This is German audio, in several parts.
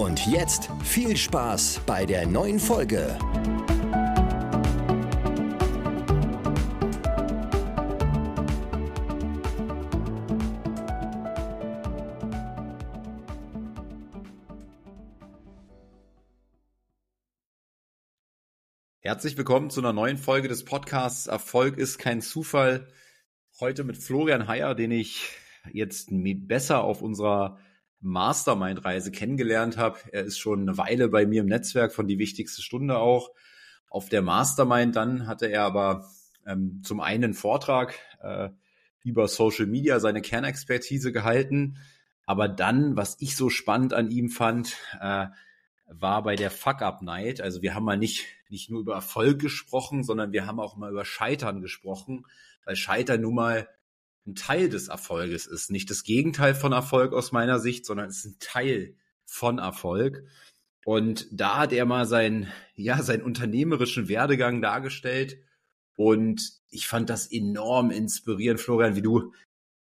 Und jetzt viel Spaß bei der neuen Folge. Herzlich willkommen zu einer neuen Folge des Podcasts Erfolg ist kein Zufall. Heute mit Florian Heyer, den ich jetzt besser auf unserer Mastermind-Reise kennengelernt habe. Er ist schon eine Weile bei mir im Netzwerk von die wichtigste Stunde auch. Auf der Mastermind dann hatte er aber ähm, zum einen einen Vortrag äh, über Social Media, seine Kernexpertise gehalten. Aber dann, was ich so spannend an ihm fand, äh, war bei der Fuck-Up-Night. Also wir haben mal nicht, nicht nur über Erfolg gesprochen, sondern wir haben auch mal über Scheitern gesprochen, weil Scheitern nun mal ein Teil des Erfolges ist. Nicht das Gegenteil von Erfolg aus meiner Sicht, sondern es ist ein Teil von Erfolg. Und da hat er mal seinen, ja, seinen unternehmerischen Werdegang dargestellt. Und ich fand das enorm inspirierend, Florian, wie du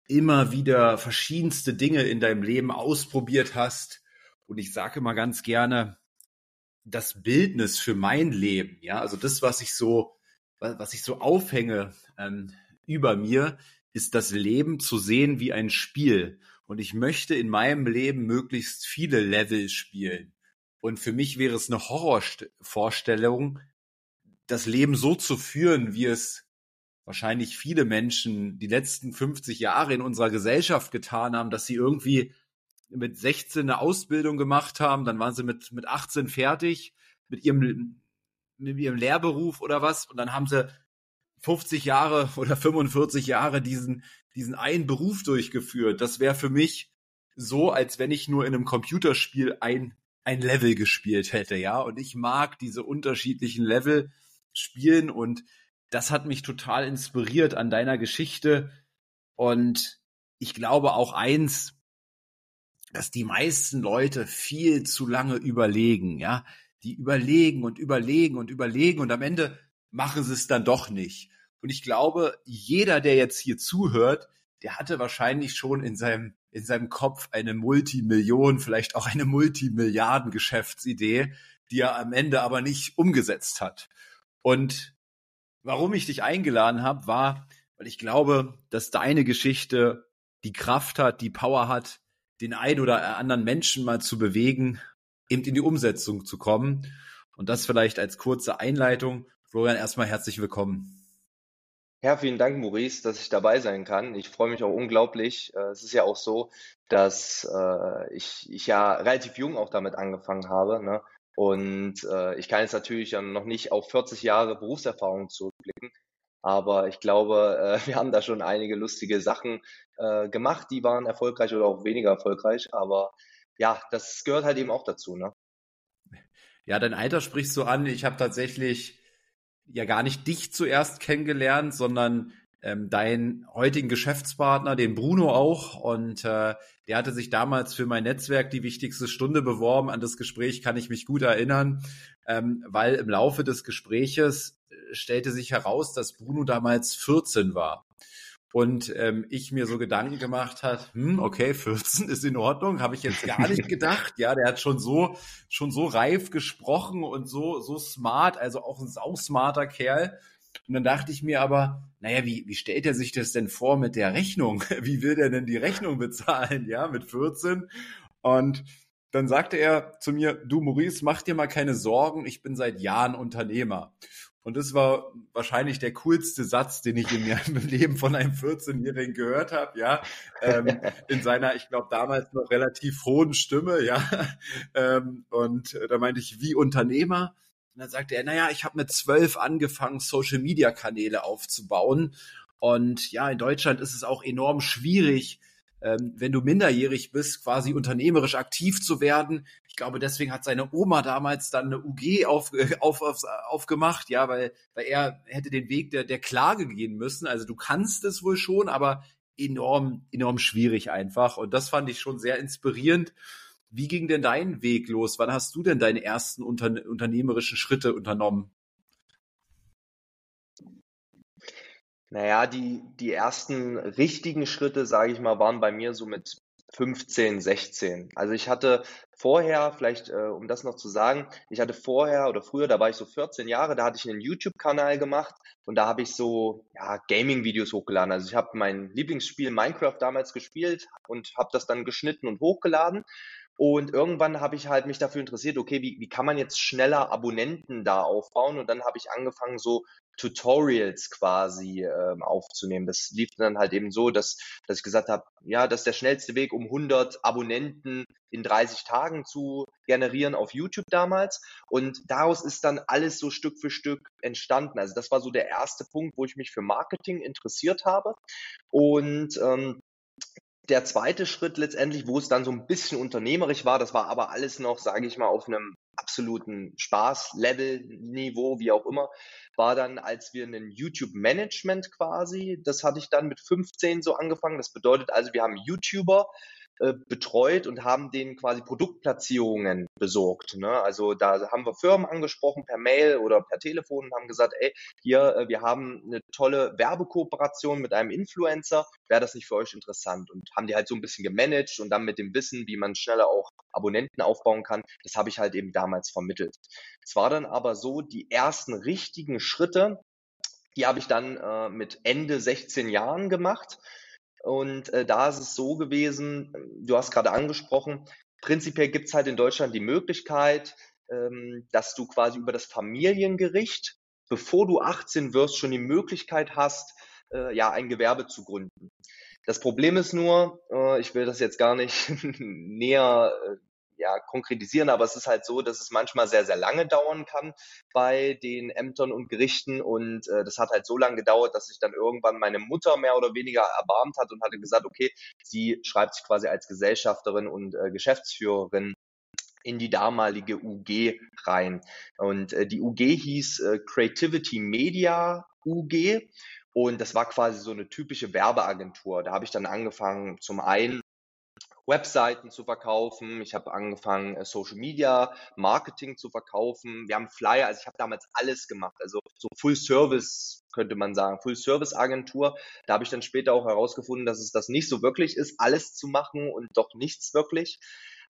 immer wieder verschiedenste Dinge in deinem Leben ausprobiert hast. Und ich sage mal ganz gerne, das Bildnis für mein Leben, ja, also das, was ich so, was ich so aufhänge ähm, über mir, ist das Leben zu sehen wie ein Spiel. Und ich möchte in meinem Leben möglichst viele Level spielen. Und für mich wäre es eine Horrorvorstellung, das Leben so zu führen, wie es wahrscheinlich viele Menschen die letzten 50 Jahre in unserer Gesellschaft getan haben, dass sie irgendwie mit 16 eine Ausbildung gemacht haben, dann waren sie mit, mit 18 fertig mit ihrem, mit ihrem Lehrberuf oder was und dann haben sie 50 Jahre oder 45 Jahre diesen, diesen einen Beruf durchgeführt. Das wäre für mich so, als wenn ich nur in einem Computerspiel ein, ein Level gespielt hätte, ja. Und ich mag diese unterschiedlichen Level spielen und das hat mich total inspiriert an deiner Geschichte. Und ich glaube auch eins, dass die meisten Leute viel zu lange überlegen, ja. Die überlegen und überlegen und überlegen und am Ende machen sie es dann doch nicht. Und ich glaube, jeder, der jetzt hier zuhört, der hatte wahrscheinlich schon in seinem, in seinem Kopf eine Multimillion, vielleicht auch eine Multimilliarden-Geschäftsidee, die er am Ende aber nicht umgesetzt hat. Und warum ich dich eingeladen habe, war, weil ich glaube, dass deine Geschichte die Kraft hat, die Power hat, den ein oder anderen Menschen mal zu bewegen, eben in die Umsetzung zu kommen. Und das vielleicht als kurze Einleitung. Florian, erstmal herzlich willkommen. Ja, vielen Dank, Maurice, dass ich dabei sein kann. Ich freue mich auch unglaublich. Äh, es ist ja auch so, dass äh, ich, ich ja relativ jung auch damit angefangen habe. Ne? Und äh, ich kann jetzt natürlich noch nicht auf 40 Jahre Berufserfahrung zurückblicken. Aber ich glaube, wir haben da schon einige lustige Sachen gemacht, die waren erfolgreich oder auch weniger erfolgreich. Aber ja, das gehört halt eben auch dazu. Ne? Ja, dein Alter sprichst du an. Ich habe tatsächlich ja gar nicht dich zuerst kennengelernt, sondern ähm, deinen heutigen Geschäftspartner, den Bruno auch. Und äh, der hatte sich damals für mein Netzwerk die wichtigste Stunde beworben. An das Gespräch kann ich mich gut erinnern, ähm, weil im Laufe des Gespräches äh, stellte sich heraus, dass Bruno damals 14 war und ähm, ich mir so Gedanken gemacht hat, hm, okay, 14 ist in Ordnung, habe ich jetzt gar nicht gedacht. Ja, der hat schon so schon so reif gesprochen und so so smart, also auch ein sausmarter Kerl. Und dann dachte ich mir aber, naja, wie, wie stellt er sich das denn vor mit der Rechnung? Wie will der denn die Rechnung bezahlen, ja, mit 14? Und dann sagte er zu mir, du Maurice, mach dir mal keine Sorgen, ich bin seit Jahren Unternehmer. Und das war wahrscheinlich der coolste Satz, den ich in meinem Leben von einem 14-Jährigen gehört habe, ja. Ähm, in seiner, ich glaube, damals noch relativ hohen Stimme, ja. Ähm, und da meinte ich, wie Unternehmer? Und dann sagte er, naja, ich habe mit zwölf angefangen, Social-Media-Kanäle aufzubauen. Und ja, in Deutschland ist es auch enorm schwierig, ähm, wenn du minderjährig bist, quasi unternehmerisch aktiv zu werden. Ich glaube, deswegen hat seine Oma damals dann eine UG auf, auf, auf, aufgemacht, ja, weil, weil er hätte den Weg der, der Klage gehen müssen. Also du kannst es wohl schon, aber enorm, enorm schwierig einfach. Und das fand ich schon sehr inspirierend. Wie ging denn dein Weg los? Wann hast du denn deine ersten unter, unternehmerischen Schritte unternommen? Naja, die, die ersten richtigen Schritte, sage ich mal, waren bei mir so mit 15, 16. Also ich hatte vorher, vielleicht äh, um das noch zu sagen, ich hatte vorher oder früher, da war ich so 14 Jahre, da hatte ich einen YouTube-Kanal gemacht und da habe ich so ja, Gaming-Videos hochgeladen. Also ich habe mein Lieblingsspiel Minecraft damals gespielt und habe das dann geschnitten und hochgeladen. Und irgendwann habe ich halt mich dafür interessiert, okay, wie, wie kann man jetzt schneller Abonnenten da aufbauen? Und dann habe ich angefangen, so Tutorials quasi ähm, aufzunehmen. Das lief dann halt eben so, dass, dass ich gesagt habe, ja, das ist der schnellste Weg, um 100 Abonnenten in 30 Tagen zu generieren auf YouTube damals. Und daraus ist dann alles so Stück für Stück entstanden. Also das war so der erste Punkt, wo ich mich für Marketing interessiert habe. Und ähm, der zweite Schritt letztendlich, wo es dann so ein bisschen unternehmerisch war, das war aber alles noch, sage ich mal, auf einem absoluten Spaß-Level-Niveau, wie auch immer, war dann, als wir einen YouTube-Management quasi, das hatte ich dann mit 15 so angefangen. Das bedeutet also, wir haben YouTuber äh, betreut und haben denen quasi Produktplatzierungen besorgt. Ne? Also da haben wir Firmen angesprochen per Mail oder per Telefon und haben gesagt, ey, hier, äh, wir haben eine tolle Werbekooperation mit einem Influencer, wäre das nicht für euch interessant? Und haben die halt so ein bisschen gemanagt und dann mit dem Wissen, wie man schneller auch Abonnenten aufbauen kann, das habe ich halt eben damals vermittelt. Es war dann aber so, die ersten richtigen Schritte, die habe ich dann äh, mit Ende 16 Jahren gemacht. Und äh, da ist es so gewesen, du hast gerade angesprochen, prinzipiell gibt es halt in Deutschland die Möglichkeit, ähm, dass du quasi über das Familiengericht, bevor du 18 wirst, schon die Möglichkeit hast, äh, ja, ein Gewerbe zu gründen. Das Problem ist nur, äh, ich will das jetzt gar nicht näher äh, ja, konkretisieren, aber es ist halt so, dass es manchmal sehr, sehr lange dauern kann bei den Ämtern und Gerichten und äh, das hat halt so lange gedauert, dass sich dann irgendwann meine Mutter mehr oder weniger erbarmt hat und hatte gesagt, okay, sie schreibt sich quasi als Gesellschafterin und äh, Geschäftsführerin in die damalige UG rein. Und äh, die UG hieß äh, Creativity Media UG und das war quasi so eine typische Werbeagentur. Da habe ich dann angefangen, zum einen Webseiten zu verkaufen. Ich habe angefangen, äh, Social Media, Marketing zu verkaufen. Wir haben Flyer, also ich habe damals alles gemacht. Also so Full Service könnte man sagen, Full Service Agentur. Da habe ich dann später auch herausgefunden, dass es das nicht so wirklich ist, alles zu machen und doch nichts wirklich.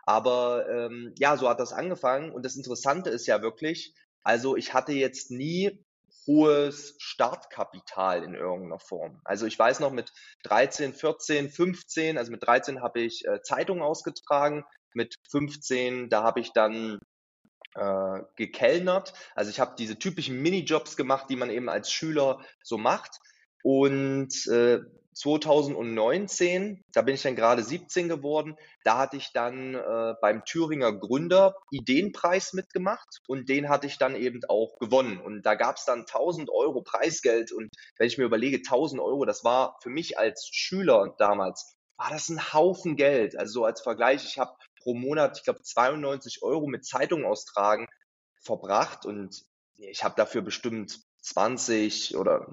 Aber ähm, ja, so hat das angefangen. Und das Interessante ist ja wirklich, also ich hatte jetzt nie hohes Startkapital in irgendeiner Form. Also ich weiß noch mit 13, 14, 15, also mit 13 habe ich äh, Zeitungen ausgetragen, mit 15, da habe ich dann äh, gekellnert. Also ich habe diese typischen Minijobs gemacht, die man eben als Schüler so macht. Und äh, 2019, da bin ich dann gerade 17 geworden, da hatte ich dann äh, beim Thüringer Gründer Ideenpreis mitgemacht und den hatte ich dann eben auch gewonnen. Und da gab es dann 1000 Euro Preisgeld und wenn ich mir überlege, 1000 Euro, das war für mich als Schüler damals, war das ein Haufen Geld. Also so als Vergleich, ich habe pro Monat, ich glaube, 92 Euro mit Zeitung austragen verbracht und ich habe dafür bestimmt 20 oder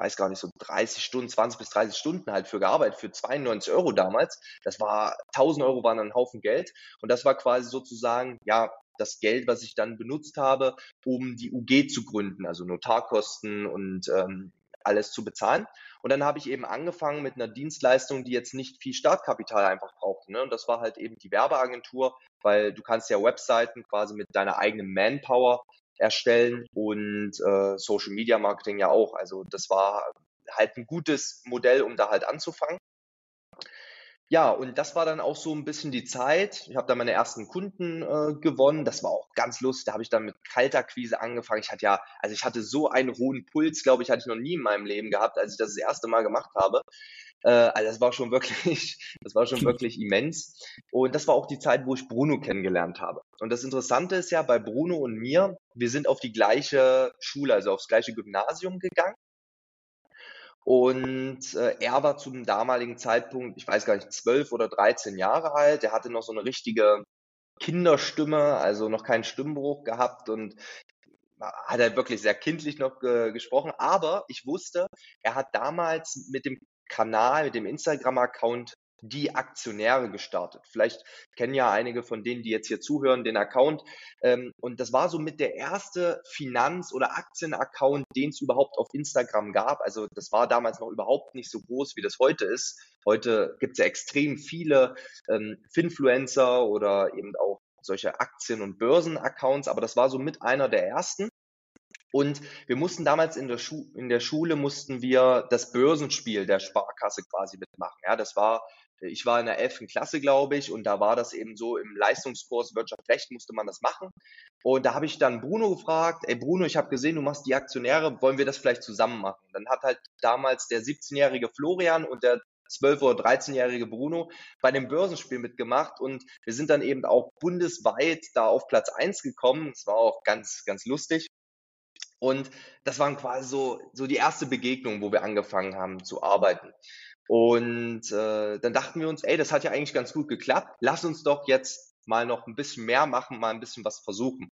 weiß gar nicht, so 30 Stunden, 20 bis 30 Stunden halt für gearbeitet, für 92 Euro damals. Das war, 1000 Euro waren ein Haufen Geld. Und das war quasi sozusagen, ja, das Geld, was ich dann benutzt habe, um die UG zu gründen, also Notarkosten und ähm, alles zu bezahlen. Und dann habe ich eben angefangen mit einer Dienstleistung, die jetzt nicht viel Startkapital einfach brauchte. Ne? Und das war halt eben die Werbeagentur, weil du kannst ja Webseiten quasi mit deiner eigenen Manpower erstellen und äh, Social Media Marketing ja auch. Also das war halt ein gutes Modell, um da halt anzufangen. Ja, und das war dann auch so ein bisschen die Zeit. Ich habe da meine ersten Kunden äh, gewonnen. Das war auch ganz lustig. Da habe ich dann mit kalter Quise angefangen. Ich hatte ja, also ich hatte so einen hohen Puls, glaube ich, hatte ich noch nie in meinem Leben gehabt, als ich das das erste Mal gemacht habe. Äh, also das war schon wirklich, das war schon wirklich immens. Und das war auch die Zeit, wo ich Bruno kennengelernt habe. Und das Interessante ist ja bei Bruno und mir, wir sind auf die gleiche Schule, also aufs gleiche Gymnasium gegangen. Und äh, er war zum damaligen Zeitpunkt, ich weiß gar nicht, zwölf oder dreizehn Jahre alt. Er hatte noch so eine richtige Kinderstimme, also noch keinen Stimmbruch gehabt und hat er wirklich sehr kindlich noch äh, gesprochen. Aber ich wusste, er hat damals mit dem Kanal, mit dem Instagram-Account die Aktionäre gestartet. Vielleicht kennen ja einige von denen, die jetzt hier zuhören, den Account. Ähm, und das war somit der erste Finanz- oder Aktien-Account, den es überhaupt auf Instagram gab. Also das war damals noch überhaupt nicht so groß, wie das heute ist. Heute gibt es ja extrem viele ähm, Finfluencer oder eben auch solche Aktien- und Börsen-Accounts, aber das war so mit einer der ersten. Und wir mussten damals in der, Schu in der Schule mussten wir das Börsenspiel der Sparkasse quasi mitmachen. Ja, das war ich war in der 11. Klasse, glaube ich, und da war das eben so, im Leistungskurs Wirtschaft Recht musste man das machen. Und da habe ich dann Bruno gefragt, ey Bruno, ich habe gesehen, du machst die Aktionäre, wollen wir das vielleicht zusammen machen? Dann hat halt damals der 17-jährige Florian und der 12- oder 13-jährige Bruno bei dem Börsenspiel mitgemacht und wir sind dann eben auch bundesweit da auf Platz 1 gekommen. Das war auch ganz, ganz lustig. Und das waren quasi so, so die erste Begegnung, wo wir angefangen haben zu arbeiten. Und äh, dann dachten wir uns, ey, das hat ja eigentlich ganz gut geklappt. Lass uns doch jetzt mal noch ein bisschen mehr machen, mal ein bisschen was versuchen.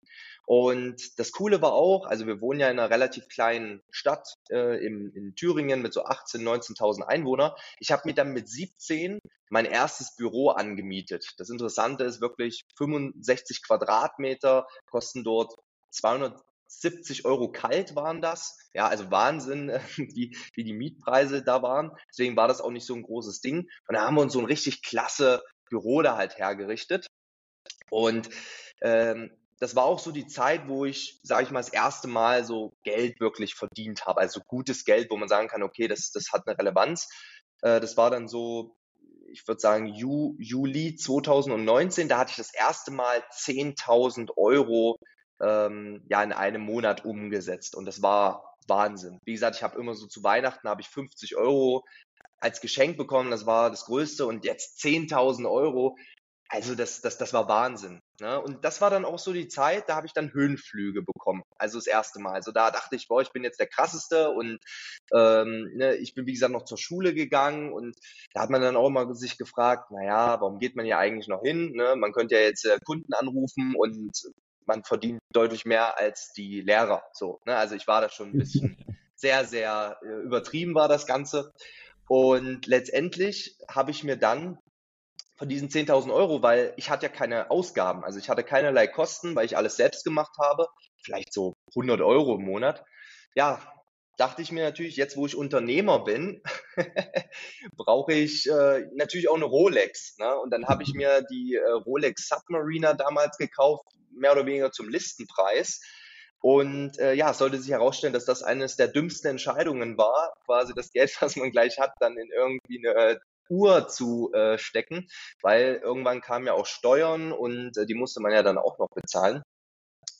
Und das Coole war auch, also wir wohnen ja in einer relativ kleinen Stadt äh, im, in Thüringen mit so 18.000, 19.000 Einwohnern. Ich habe mir dann mit 17 mein erstes Büro angemietet. Das Interessante ist wirklich 65 Quadratmeter kosten dort 200 70 Euro kalt waren das. Ja, also Wahnsinn, wie, wie die Mietpreise da waren. Deswegen war das auch nicht so ein großes Ding. Und da haben wir uns so ein richtig klasse Büro da halt hergerichtet. Und ähm, das war auch so die Zeit, wo ich, sage ich mal, das erste Mal so Geld wirklich verdient habe. Also gutes Geld, wo man sagen kann, okay, das, das hat eine Relevanz. Äh, das war dann so, ich würde sagen, Ju, Juli 2019. Da hatte ich das erste Mal 10.000 Euro ähm, ja in einem Monat umgesetzt und das war Wahnsinn. Wie gesagt, ich habe immer so zu Weihnachten habe ich 50 Euro als Geschenk bekommen, das war das Größte und jetzt 10.000 Euro. Also das, das, das war Wahnsinn. Ne? Und das war dann auch so die Zeit, da habe ich dann Höhenflüge bekommen. Also das erste Mal. Also da dachte ich, boah, ich bin jetzt der krasseste und ähm, ne, ich bin, wie gesagt, noch zur Schule gegangen und da hat man dann auch mal sich gefragt, naja, warum geht man ja eigentlich noch hin? Ne? Man könnte ja jetzt äh, Kunden anrufen und man verdient deutlich mehr als die Lehrer. So, ne? Also ich war da schon ein bisschen sehr, sehr äh, übertrieben war das Ganze. Und letztendlich habe ich mir dann von diesen 10.000 Euro, weil ich hatte ja keine Ausgaben, also ich hatte keinerlei Kosten, weil ich alles selbst gemacht habe, vielleicht so 100 Euro im Monat. Ja, dachte ich mir natürlich, jetzt wo ich Unternehmer bin, brauche ich äh, natürlich auch eine Rolex. Ne? Und dann habe ich mir die äh, Rolex Submariner damals gekauft, mehr oder weniger zum Listenpreis. Und äh, ja, sollte sich herausstellen, dass das eines der dümmsten Entscheidungen war, quasi das Geld, was man gleich hat, dann in irgendwie eine äh, Uhr zu äh, stecken, weil irgendwann kamen ja auch Steuern und äh, die musste man ja dann auch noch bezahlen.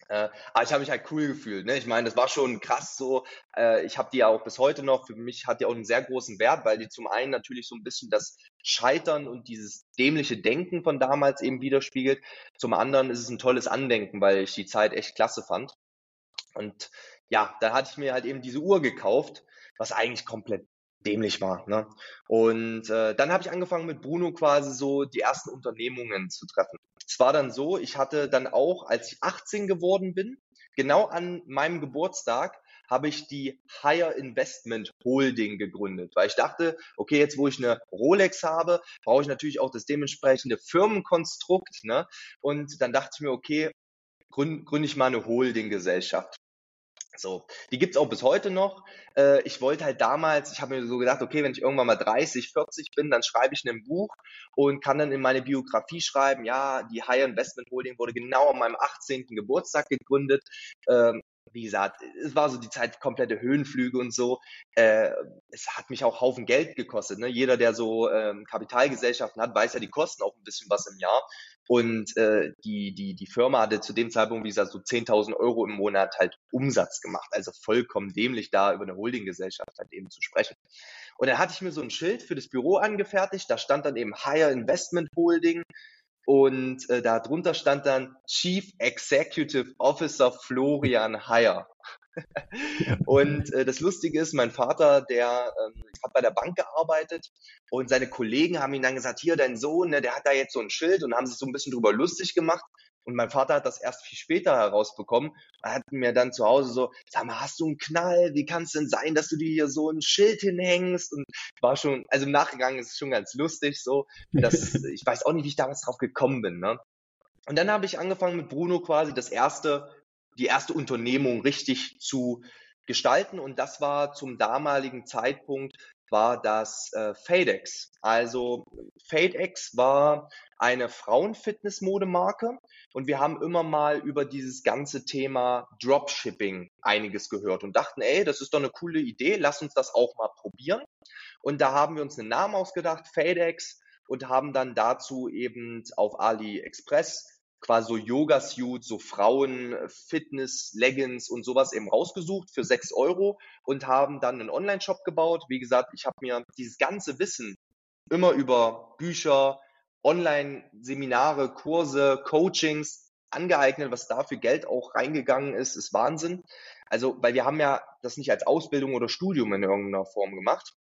Äh, aber ich habe mich halt cool gefühlt. Ne? Ich meine, das war schon krass so. Äh, ich habe die ja auch bis heute noch. Für mich hat die auch einen sehr großen Wert, weil die zum einen natürlich so ein bisschen das Scheitern und dieses dämliche Denken von damals eben widerspiegelt. Zum anderen ist es ein tolles Andenken, weil ich die Zeit echt klasse fand. Und ja, da hatte ich mir halt eben diese Uhr gekauft, was eigentlich komplett dämlich war. Ne? Und äh, dann habe ich angefangen mit Bruno quasi so die ersten Unternehmungen zu treffen. Es war dann so, ich hatte dann auch, als ich 18 geworden bin, genau an meinem Geburtstag, habe ich die Higher Investment Holding gegründet, weil ich dachte, okay, jetzt wo ich eine Rolex habe, brauche ich natürlich auch das dementsprechende Firmenkonstrukt. Ne? Und dann dachte ich mir, okay, gründe gründ ich mal eine Holding-Gesellschaft. So, die gibt's auch bis heute noch. Äh, ich wollte halt damals, ich habe mir so gedacht, okay, wenn ich irgendwann mal 30, 40 bin, dann schreibe ich ein Buch und kann dann in meine Biografie schreiben, ja, die High Investment Holding wurde genau an meinem 18. Geburtstag gegründet. Ähm, wie gesagt, es war so die Zeit komplette Höhenflüge und so. Äh, es hat mich auch Haufen Geld gekostet. Ne? Jeder, der so ähm, Kapitalgesellschaften hat, weiß ja, die kosten auch ein bisschen was im Jahr. Und äh, die, die, die Firma hatte zu dem Zeitpunkt, wie gesagt, so 10.000 Euro im Monat halt Umsatz gemacht. Also vollkommen dämlich, da über eine Holdinggesellschaft halt eben zu sprechen. Und dann hatte ich mir so ein Schild für das Büro angefertigt. Da stand dann eben Higher Investment Holding. Und äh, da drunter stand dann Chief Executive Officer Florian Heyer. und äh, das Lustige ist, mein Vater, der ähm, hat bei der Bank gearbeitet und seine Kollegen haben ihm dann gesagt, hier, dein Sohn, ne, der hat da jetzt so ein Schild und haben sich so ein bisschen drüber lustig gemacht. Und mein Vater hat das erst viel später herausbekommen. Er hat mir dann zu Hause so, sag mal, hast du einen Knall? Wie kann es denn sein, dass du dir hier so ein Schild hinhängst? Und war schon, also im Nachgang ist es schon ganz lustig so. Dass, ich weiß auch nicht, wie ich damals drauf gekommen bin. Ne? Und dann habe ich angefangen mit Bruno quasi das erste, die erste Unternehmung richtig zu gestalten. Und das war zum damaligen Zeitpunkt war das äh, Fadex. Also Fadex war eine Frauenfitness-Modemarke und wir haben immer mal über dieses ganze Thema Dropshipping einiges gehört und dachten, ey, das ist doch eine coole Idee, lass uns das auch mal probieren. Und da haben wir uns einen Namen ausgedacht, Fadex, und haben dann dazu eben auf AliExpress quasi so Yoga-Suit, so Frauen-Fitness, Leggings und sowas eben rausgesucht für sechs Euro und haben dann einen Online-Shop gebaut. Wie gesagt, ich habe mir dieses ganze Wissen immer über Bücher, Online-Seminare, Kurse, Coachings angeeignet, was da für Geld auch reingegangen ist, ist Wahnsinn. Also, weil wir haben ja das nicht als Ausbildung oder Studium in irgendeiner Form gemacht.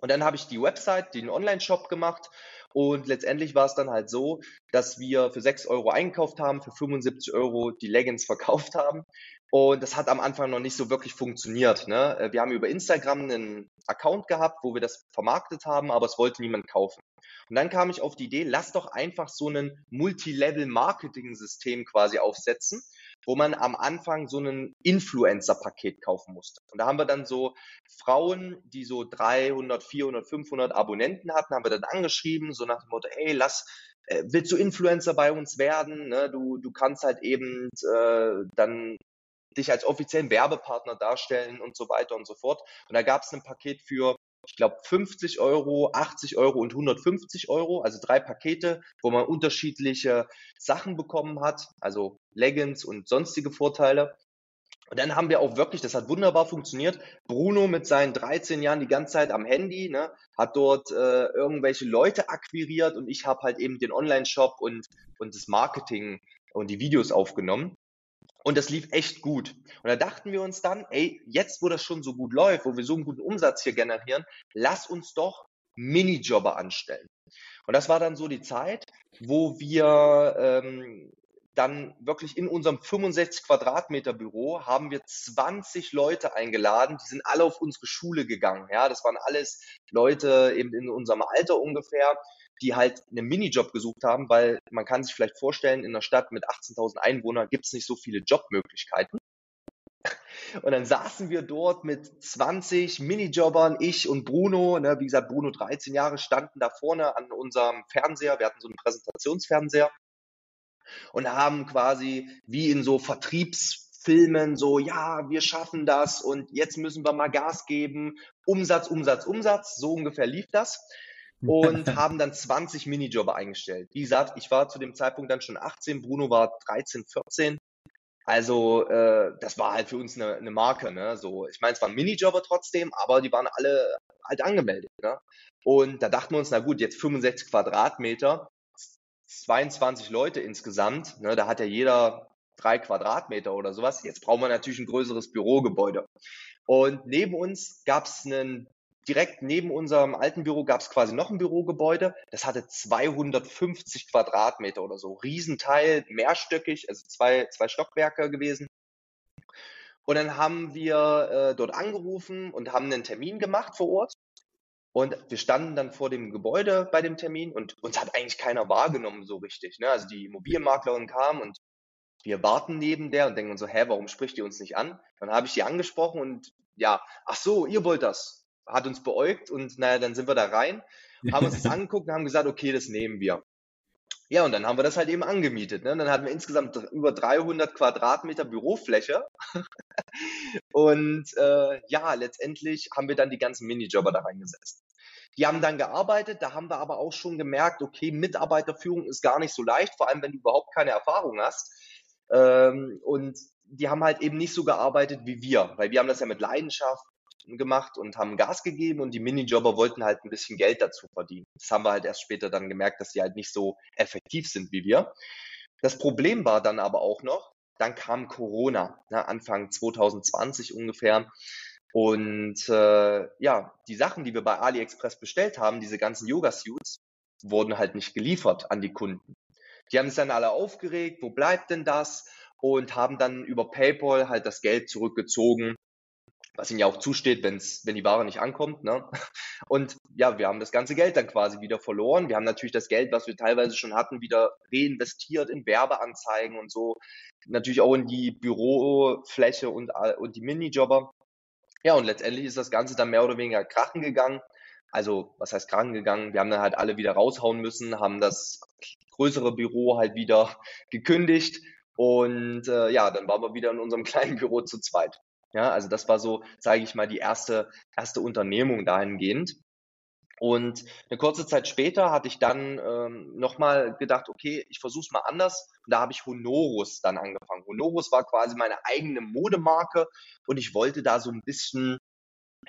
Und dann habe ich die Website, den Online-Shop gemacht und letztendlich war es dann halt so, dass wir für 6 Euro eingekauft haben, für 75 Euro die Leggings verkauft haben. Und das hat am Anfang noch nicht so wirklich funktioniert. Ne? Äh, wir haben über Instagram einen Account gehabt, wo wir das vermarktet haben, aber es wollte niemand kaufen. Und dann kam ich auf die Idee, lass doch einfach so ein Multilevel-Marketing-System quasi aufsetzen, wo man am Anfang so ein Influencer-Paket kaufen musste. Und da haben wir dann so Frauen, die so 300, 400, 500 Abonnenten hatten, haben wir dann angeschrieben, so nach dem Motto, ey, lass, äh, willst du Influencer bei uns werden? Ne? Du, du kannst halt eben äh, dann dich als offiziellen Werbepartner darstellen und so weiter und so fort. Und da gab es ein Paket für ich glaube, 50 Euro, 80 Euro und 150 Euro, also drei Pakete, wo man unterschiedliche Sachen bekommen hat, also Leggings und sonstige Vorteile. Und dann haben wir auch wirklich, das hat wunderbar funktioniert, Bruno mit seinen 13 Jahren die ganze Zeit am Handy, ne, hat dort äh, irgendwelche Leute akquiriert und ich habe halt eben den Online-Shop und, und das Marketing und die Videos aufgenommen. Und das lief echt gut. Und da dachten wir uns dann, ey, jetzt wo das schon so gut läuft, wo wir so einen guten Umsatz hier generieren, lass uns doch Minijobber anstellen. Und das war dann so die Zeit, wo wir ähm, dann wirklich in unserem 65 Quadratmeter Büro haben wir 20 Leute eingeladen, die sind alle auf unsere Schule gegangen. Ja, das waren alles Leute eben in unserem Alter ungefähr, die halt einen Minijob gesucht haben, weil man kann sich vielleicht vorstellen, in einer Stadt mit 18.000 Einwohnern gibt es nicht so viele Jobmöglichkeiten. Und dann saßen wir dort mit 20 Minijobbern, ich und Bruno, ne, wie gesagt, Bruno 13 Jahre, standen da vorne an unserem Fernseher, wir hatten so einen Präsentationsfernseher und haben quasi wie in so Vertriebsfilmen so, ja, wir schaffen das und jetzt müssen wir mal Gas geben, Umsatz, Umsatz, Umsatz, so ungefähr lief das und haben dann 20 Minijobber eingestellt. Wie gesagt, ich war zu dem Zeitpunkt dann schon 18, Bruno war 13, 14. Also äh, das war halt für uns eine, eine Marke. Ne? So, ich meine, es waren Minijobber trotzdem, aber die waren alle halt angemeldet. Ne? Und da dachten wir uns, na gut, jetzt 65 Quadratmeter, 22 Leute insgesamt. Ne? Da hat ja jeder drei Quadratmeter oder sowas. Jetzt brauchen wir natürlich ein größeres Bürogebäude. Und neben uns gab es einen direkt neben unserem alten Büro gab es quasi noch ein Bürogebäude. Das hatte 250 Quadratmeter oder so. Riesenteil, mehrstöckig, also zwei, zwei Stockwerke gewesen. Und dann haben wir äh, dort angerufen und haben einen Termin gemacht vor Ort. Und wir standen dann vor dem Gebäude bei dem Termin und uns hat eigentlich keiner wahrgenommen so richtig. Ne? Also die Immobilienmaklerin kam und wir warten neben der und denken so, hä, warum spricht ihr uns nicht an? Dann habe ich die angesprochen und ja, ach so, ihr wollt das hat uns beäugt und naja, dann sind wir da rein, haben uns das angeguckt und haben gesagt, okay, das nehmen wir. Ja, und dann haben wir das halt eben angemietet. Ne? Dann hatten wir insgesamt über 300 Quadratmeter Bürofläche. und äh, ja, letztendlich haben wir dann die ganzen Minijobber da reingesetzt. Die haben dann gearbeitet, da haben wir aber auch schon gemerkt, okay, Mitarbeiterführung ist gar nicht so leicht, vor allem wenn du überhaupt keine Erfahrung hast. Ähm, und die haben halt eben nicht so gearbeitet wie wir, weil wir haben das ja mit Leidenschaft gemacht und haben Gas gegeben und die Minijobber wollten halt ein bisschen Geld dazu verdienen. Das haben wir halt erst später dann gemerkt, dass die halt nicht so effektiv sind wie wir. Das Problem war dann aber auch noch, dann kam Corona, ne, Anfang 2020 ungefähr. Und äh, ja, die Sachen, die wir bei AliExpress bestellt haben, diese ganzen Yoga-Suits, wurden halt nicht geliefert an die Kunden. Die haben sich dann alle aufgeregt, wo bleibt denn das? Und haben dann über PayPal halt das Geld zurückgezogen, was ihnen ja auch zusteht, wenn's, wenn die Ware nicht ankommt. Ne? Und ja, wir haben das ganze Geld dann quasi wieder verloren. Wir haben natürlich das Geld, was wir teilweise schon hatten, wieder reinvestiert in Werbeanzeigen und so. Natürlich auch in die Bürofläche und, und die Minijobber. Ja, und letztendlich ist das Ganze dann mehr oder weniger krachen gegangen. Also, was heißt krachen gegangen? Wir haben dann halt alle wieder raushauen müssen, haben das größere Büro halt wieder gekündigt und äh, ja, dann waren wir wieder in unserem kleinen Büro zu zweit. Ja, also das war so, sage ich mal, die erste, erste Unternehmung dahingehend. Und eine kurze Zeit später hatte ich dann ähm, nochmal gedacht, okay, ich versuche es mal anders. Und da habe ich Honorus dann angefangen. Honorus war quasi meine eigene Modemarke und ich wollte da so ein bisschen,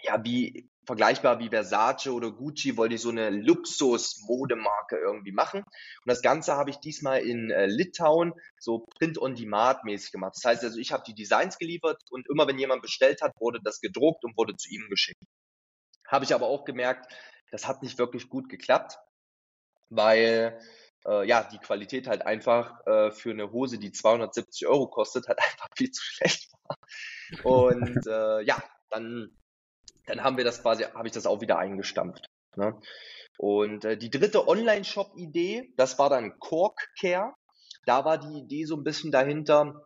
ja, wie vergleichbar wie Versace oder Gucci, wollte ich so eine Luxus-Modemarke irgendwie machen. Und das Ganze habe ich diesmal in äh, Litauen so Print-on-Demand-mäßig gemacht. Das heißt also, ich habe die Designs geliefert und immer wenn jemand bestellt hat, wurde das gedruckt und wurde zu ihm geschickt. Habe ich aber auch gemerkt, das hat nicht wirklich gut geklappt, weil äh, ja die Qualität halt einfach äh, für eine Hose, die 270 Euro kostet, halt einfach viel zu schlecht war. Und äh, ja, dann dann haben wir das quasi, habe ich das auch wieder eingestampft. Ne? Und äh, die dritte Online-Shop-Idee, das war dann Cork Care. Da war die Idee so ein bisschen dahinter,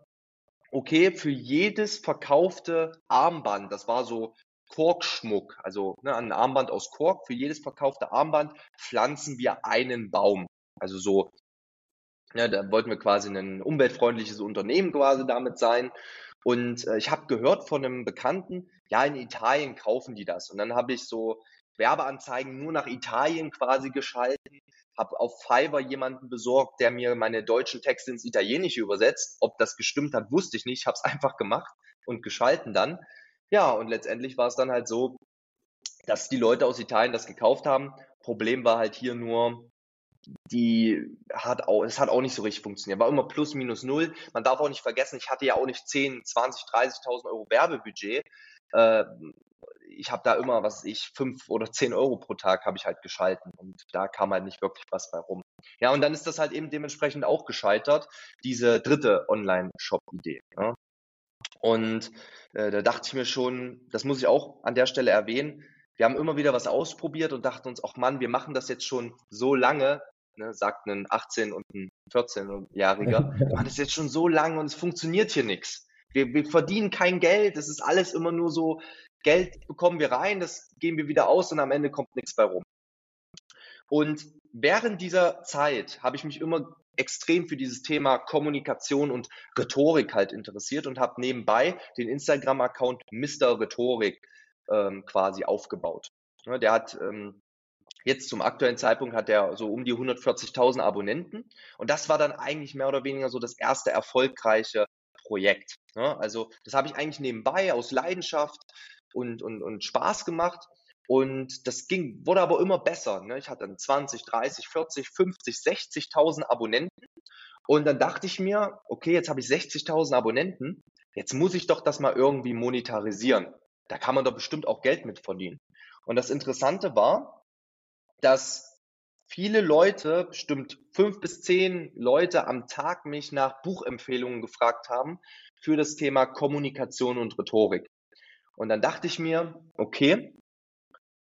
okay, für jedes verkaufte Armband, das war so Korkschmuck, also ne, ein Armband aus Kork, für jedes verkaufte Armband pflanzen wir einen Baum. Also so, ne, da wollten wir quasi ein umweltfreundliches Unternehmen quasi damit sein. Und äh, ich habe gehört von einem Bekannten, ja, in Italien kaufen die das. Und dann habe ich so Werbeanzeigen nur nach Italien quasi geschalten, habe auf Fiverr jemanden besorgt, der mir meine deutschen Texte ins Italienische übersetzt. Ob das gestimmt hat, wusste ich nicht. Ich habe es einfach gemacht und geschalten dann. Ja, und letztendlich war es dann halt so, dass die Leute aus Italien das gekauft haben. Problem war halt hier nur, die hat auch, es hat auch nicht so richtig funktioniert. War immer plus minus null. Man darf auch nicht vergessen, ich hatte ja auch nicht 10, 20, 30.000 Euro Werbebudget. Äh, ich habe da immer, was ich, fünf oder zehn Euro pro Tag habe ich halt geschalten und da kam halt nicht wirklich was bei rum. Ja, und dann ist das halt eben dementsprechend auch gescheitert, diese dritte Online-Shop-Idee. Ja. Und äh, da dachte ich mir schon, das muss ich auch an der Stelle erwähnen, wir haben immer wieder was ausprobiert und dachten uns, ach Mann, wir machen das jetzt schon so lange, ne, sagt ein 18- und ein 14-Jähriger, wir machen das jetzt schon so lange und es funktioniert hier nichts. Wir, wir verdienen kein Geld, es ist alles immer nur so, Geld bekommen wir rein, das geben wir wieder aus und am Ende kommt nichts bei rum. Und während dieser Zeit habe ich mich immer extrem für dieses Thema Kommunikation und Rhetorik halt interessiert und habe nebenbei den Instagram-Account Mr. Rhetorik ähm, quasi aufgebaut. Ja, der hat ähm, jetzt zum aktuellen Zeitpunkt hat er so um die 140.000 Abonnenten und das war dann eigentlich mehr oder weniger so das erste erfolgreiche Projekt. Ja, also das habe ich eigentlich nebenbei aus Leidenschaft und, und, und Spaß gemacht. Und das ging, wurde aber immer besser. Ne? Ich hatte dann 20, 30, 40, 50, 60.000 Abonnenten. Und dann dachte ich mir, okay, jetzt habe ich 60.000 Abonnenten. Jetzt muss ich doch das mal irgendwie monetarisieren. Da kann man doch bestimmt auch Geld mit verdienen. Und das Interessante war, dass viele Leute, bestimmt fünf bis zehn Leute am Tag mich nach Buchempfehlungen gefragt haben für das Thema Kommunikation und Rhetorik. Und dann dachte ich mir, okay,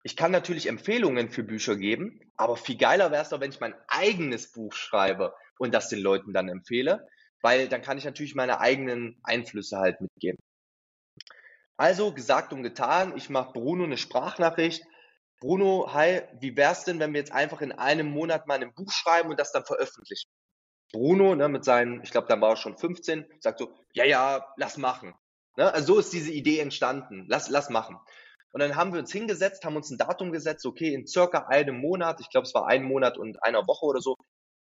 ich kann natürlich Empfehlungen für Bücher geben, aber viel geiler wäre es doch, wenn ich mein eigenes Buch schreibe und das den Leuten dann empfehle, weil dann kann ich natürlich meine eigenen Einflüsse halt mitgeben. Also gesagt und getan, ich mache Bruno eine Sprachnachricht. Bruno, hi, wie wär's denn, wenn wir jetzt einfach in einem Monat mal ein Buch schreiben und das dann veröffentlichen? Bruno, ne, mit seinen, ich glaube, dann war er schon 15, sagt so, ja, ja, lass machen. Ne? Also so ist diese Idee entstanden. Lass, lass machen. Und dann haben wir uns hingesetzt, haben uns ein Datum gesetzt, okay, in circa einem Monat, ich glaube, es war ein Monat und einer Woche oder so,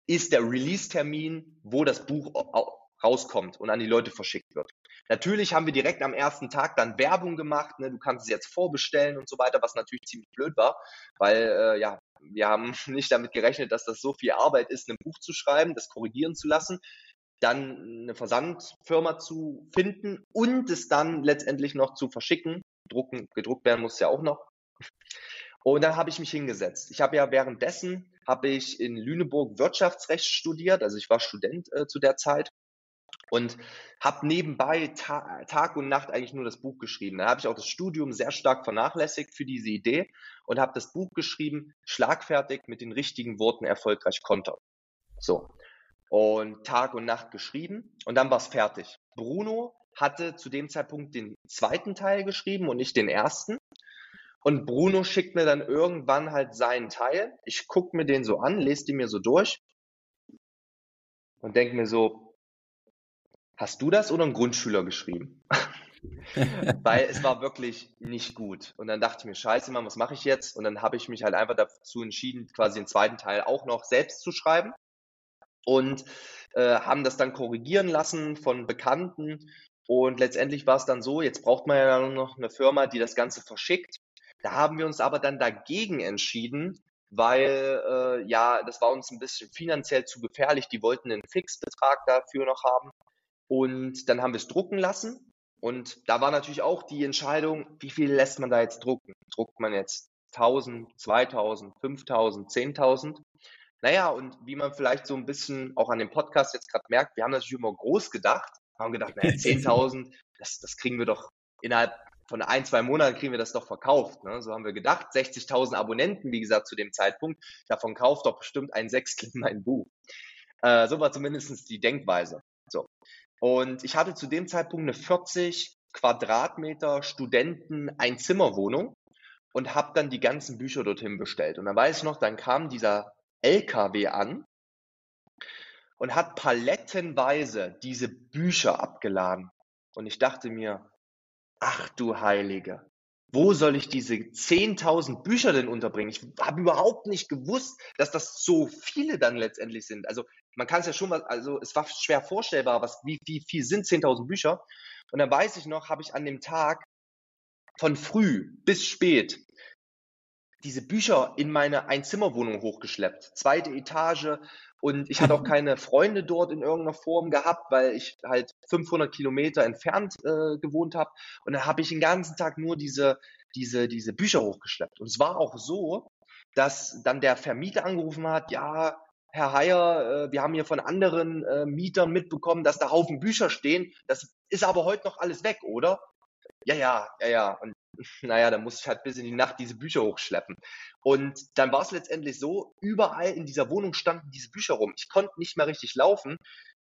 ist der Release-Termin, wo das Buch rauskommt und an die Leute verschickt wird. Natürlich haben wir direkt am ersten Tag dann Werbung gemacht. Ne? Du kannst es jetzt vorbestellen und so weiter, was natürlich ziemlich blöd war, weil äh, ja, wir haben nicht damit gerechnet, dass das so viel Arbeit ist, ein Buch zu schreiben, das korrigieren zu lassen. dann eine Versandfirma zu finden und es dann letztendlich noch zu verschicken. Drucken, gedruckt werden muss ja auch noch. Und dann habe ich mich hingesetzt. Ich habe ja währenddessen habe ich in Lüneburg Wirtschaftsrecht studiert, also ich war Student äh, zu der Zeit und habe nebenbei ta Tag und Nacht eigentlich nur das Buch geschrieben. Da habe ich auch das Studium sehr stark vernachlässigt für diese Idee und habe das Buch geschrieben, schlagfertig mit den richtigen Worten erfolgreich kontern. So. Und Tag und Nacht geschrieben und dann war es fertig. Bruno hatte zu dem Zeitpunkt den zweiten Teil geschrieben und nicht den ersten. Und Bruno schickt mir dann irgendwann halt seinen Teil. Ich gucke mir den so an, lese den mir so durch und denke mir so, hast du das oder ein Grundschüler geschrieben? Weil es war wirklich nicht gut. Und dann dachte ich mir, scheiße, Mann, was mache ich jetzt? Und dann habe ich mich halt einfach dazu entschieden, quasi den zweiten Teil auch noch selbst zu schreiben. Und äh, haben das dann korrigieren lassen von Bekannten. Und letztendlich war es dann so, jetzt braucht man ja noch eine Firma, die das Ganze verschickt. Da haben wir uns aber dann dagegen entschieden, weil äh, ja, das war uns ein bisschen finanziell zu gefährlich. Die wollten einen Fixbetrag dafür noch haben. Und dann haben wir es drucken lassen. Und da war natürlich auch die Entscheidung, wie viel lässt man da jetzt drucken? Druckt man jetzt 1000, 2000, 5000, 10.000? Naja, und wie man vielleicht so ein bisschen auch an dem Podcast jetzt gerade merkt, wir haben natürlich immer groß gedacht, haben gedacht, naja, 10.000, das, das kriegen wir doch innerhalb von ein, zwei Monaten kriegen wir das doch verkauft. Ne? So haben wir gedacht. 60.000 Abonnenten, wie gesagt, zu dem Zeitpunkt. Davon kauft doch bestimmt ein Sechstel mein Buch. Äh, so war zumindest die Denkweise. So. Und ich hatte zu dem Zeitpunkt eine 40 Quadratmeter Studenten Einzimmerwohnung und habe dann die ganzen Bücher dorthin bestellt. Und dann weiß ich noch, dann kam dieser LKW an und hat palettenweise diese Bücher abgeladen. Und ich dachte mir, ach du Heilige, wo soll ich diese 10.000 Bücher denn unterbringen? Ich habe überhaupt nicht gewusst, dass das so viele dann letztendlich sind. Also man kann es ja schon mal, also es war schwer vorstellbar, was, wie, wie viel sind 10.000 Bücher. Und dann weiß ich noch, habe ich an dem Tag von früh bis spät diese Bücher in meine Einzimmerwohnung hochgeschleppt. Zweite Etage, und ich hatte auch keine Freunde dort in irgendeiner Form gehabt, weil ich halt 500 Kilometer entfernt äh, gewohnt habe. Und dann habe ich den ganzen Tag nur diese, diese, diese Bücher hochgeschleppt. Und es war auch so, dass dann der Vermieter angerufen hat, ja, Herr Heyer, äh, wir haben hier von anderen äh, Mietern mitbekommen, dass da Haufen Bücher stehen. Das ist aber heute noch alles weg, oder? Ja, ja, ja, ja. Und naja, da musste ich halt bis in die Nacht diese Bücher hochschleppen. Und dann war es letztendlich so, überall in dieser Wohnung standen diese Bücher rum. Ich konnte nicht mehr richtig laufen.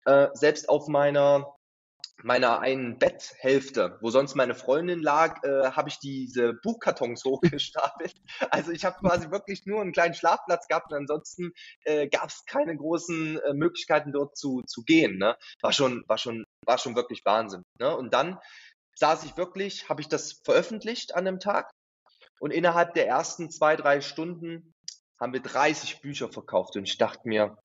Äh, selbst auf meiner meiner einen Betthälfte, wo sonst meine Freundin lag, äh, habe ich diese Buchkartons hochgestapelt. Also ich habe quasi wirklich nur einen kleinen Schlafplatz gehabt und ansonsten äh, gab es keine großen äh, Möglichkeiten dort zu, zu gehen. Ne? War schon, war schon, war schon wirklich Wahnsinn. Ne? Und dann saß ich wirklich, habe ich das veröffentlicht an dem Tag und innerhalb der ersten zwei, drei Stunden haben wir 30 Bücher verkauft und ich dachte mir,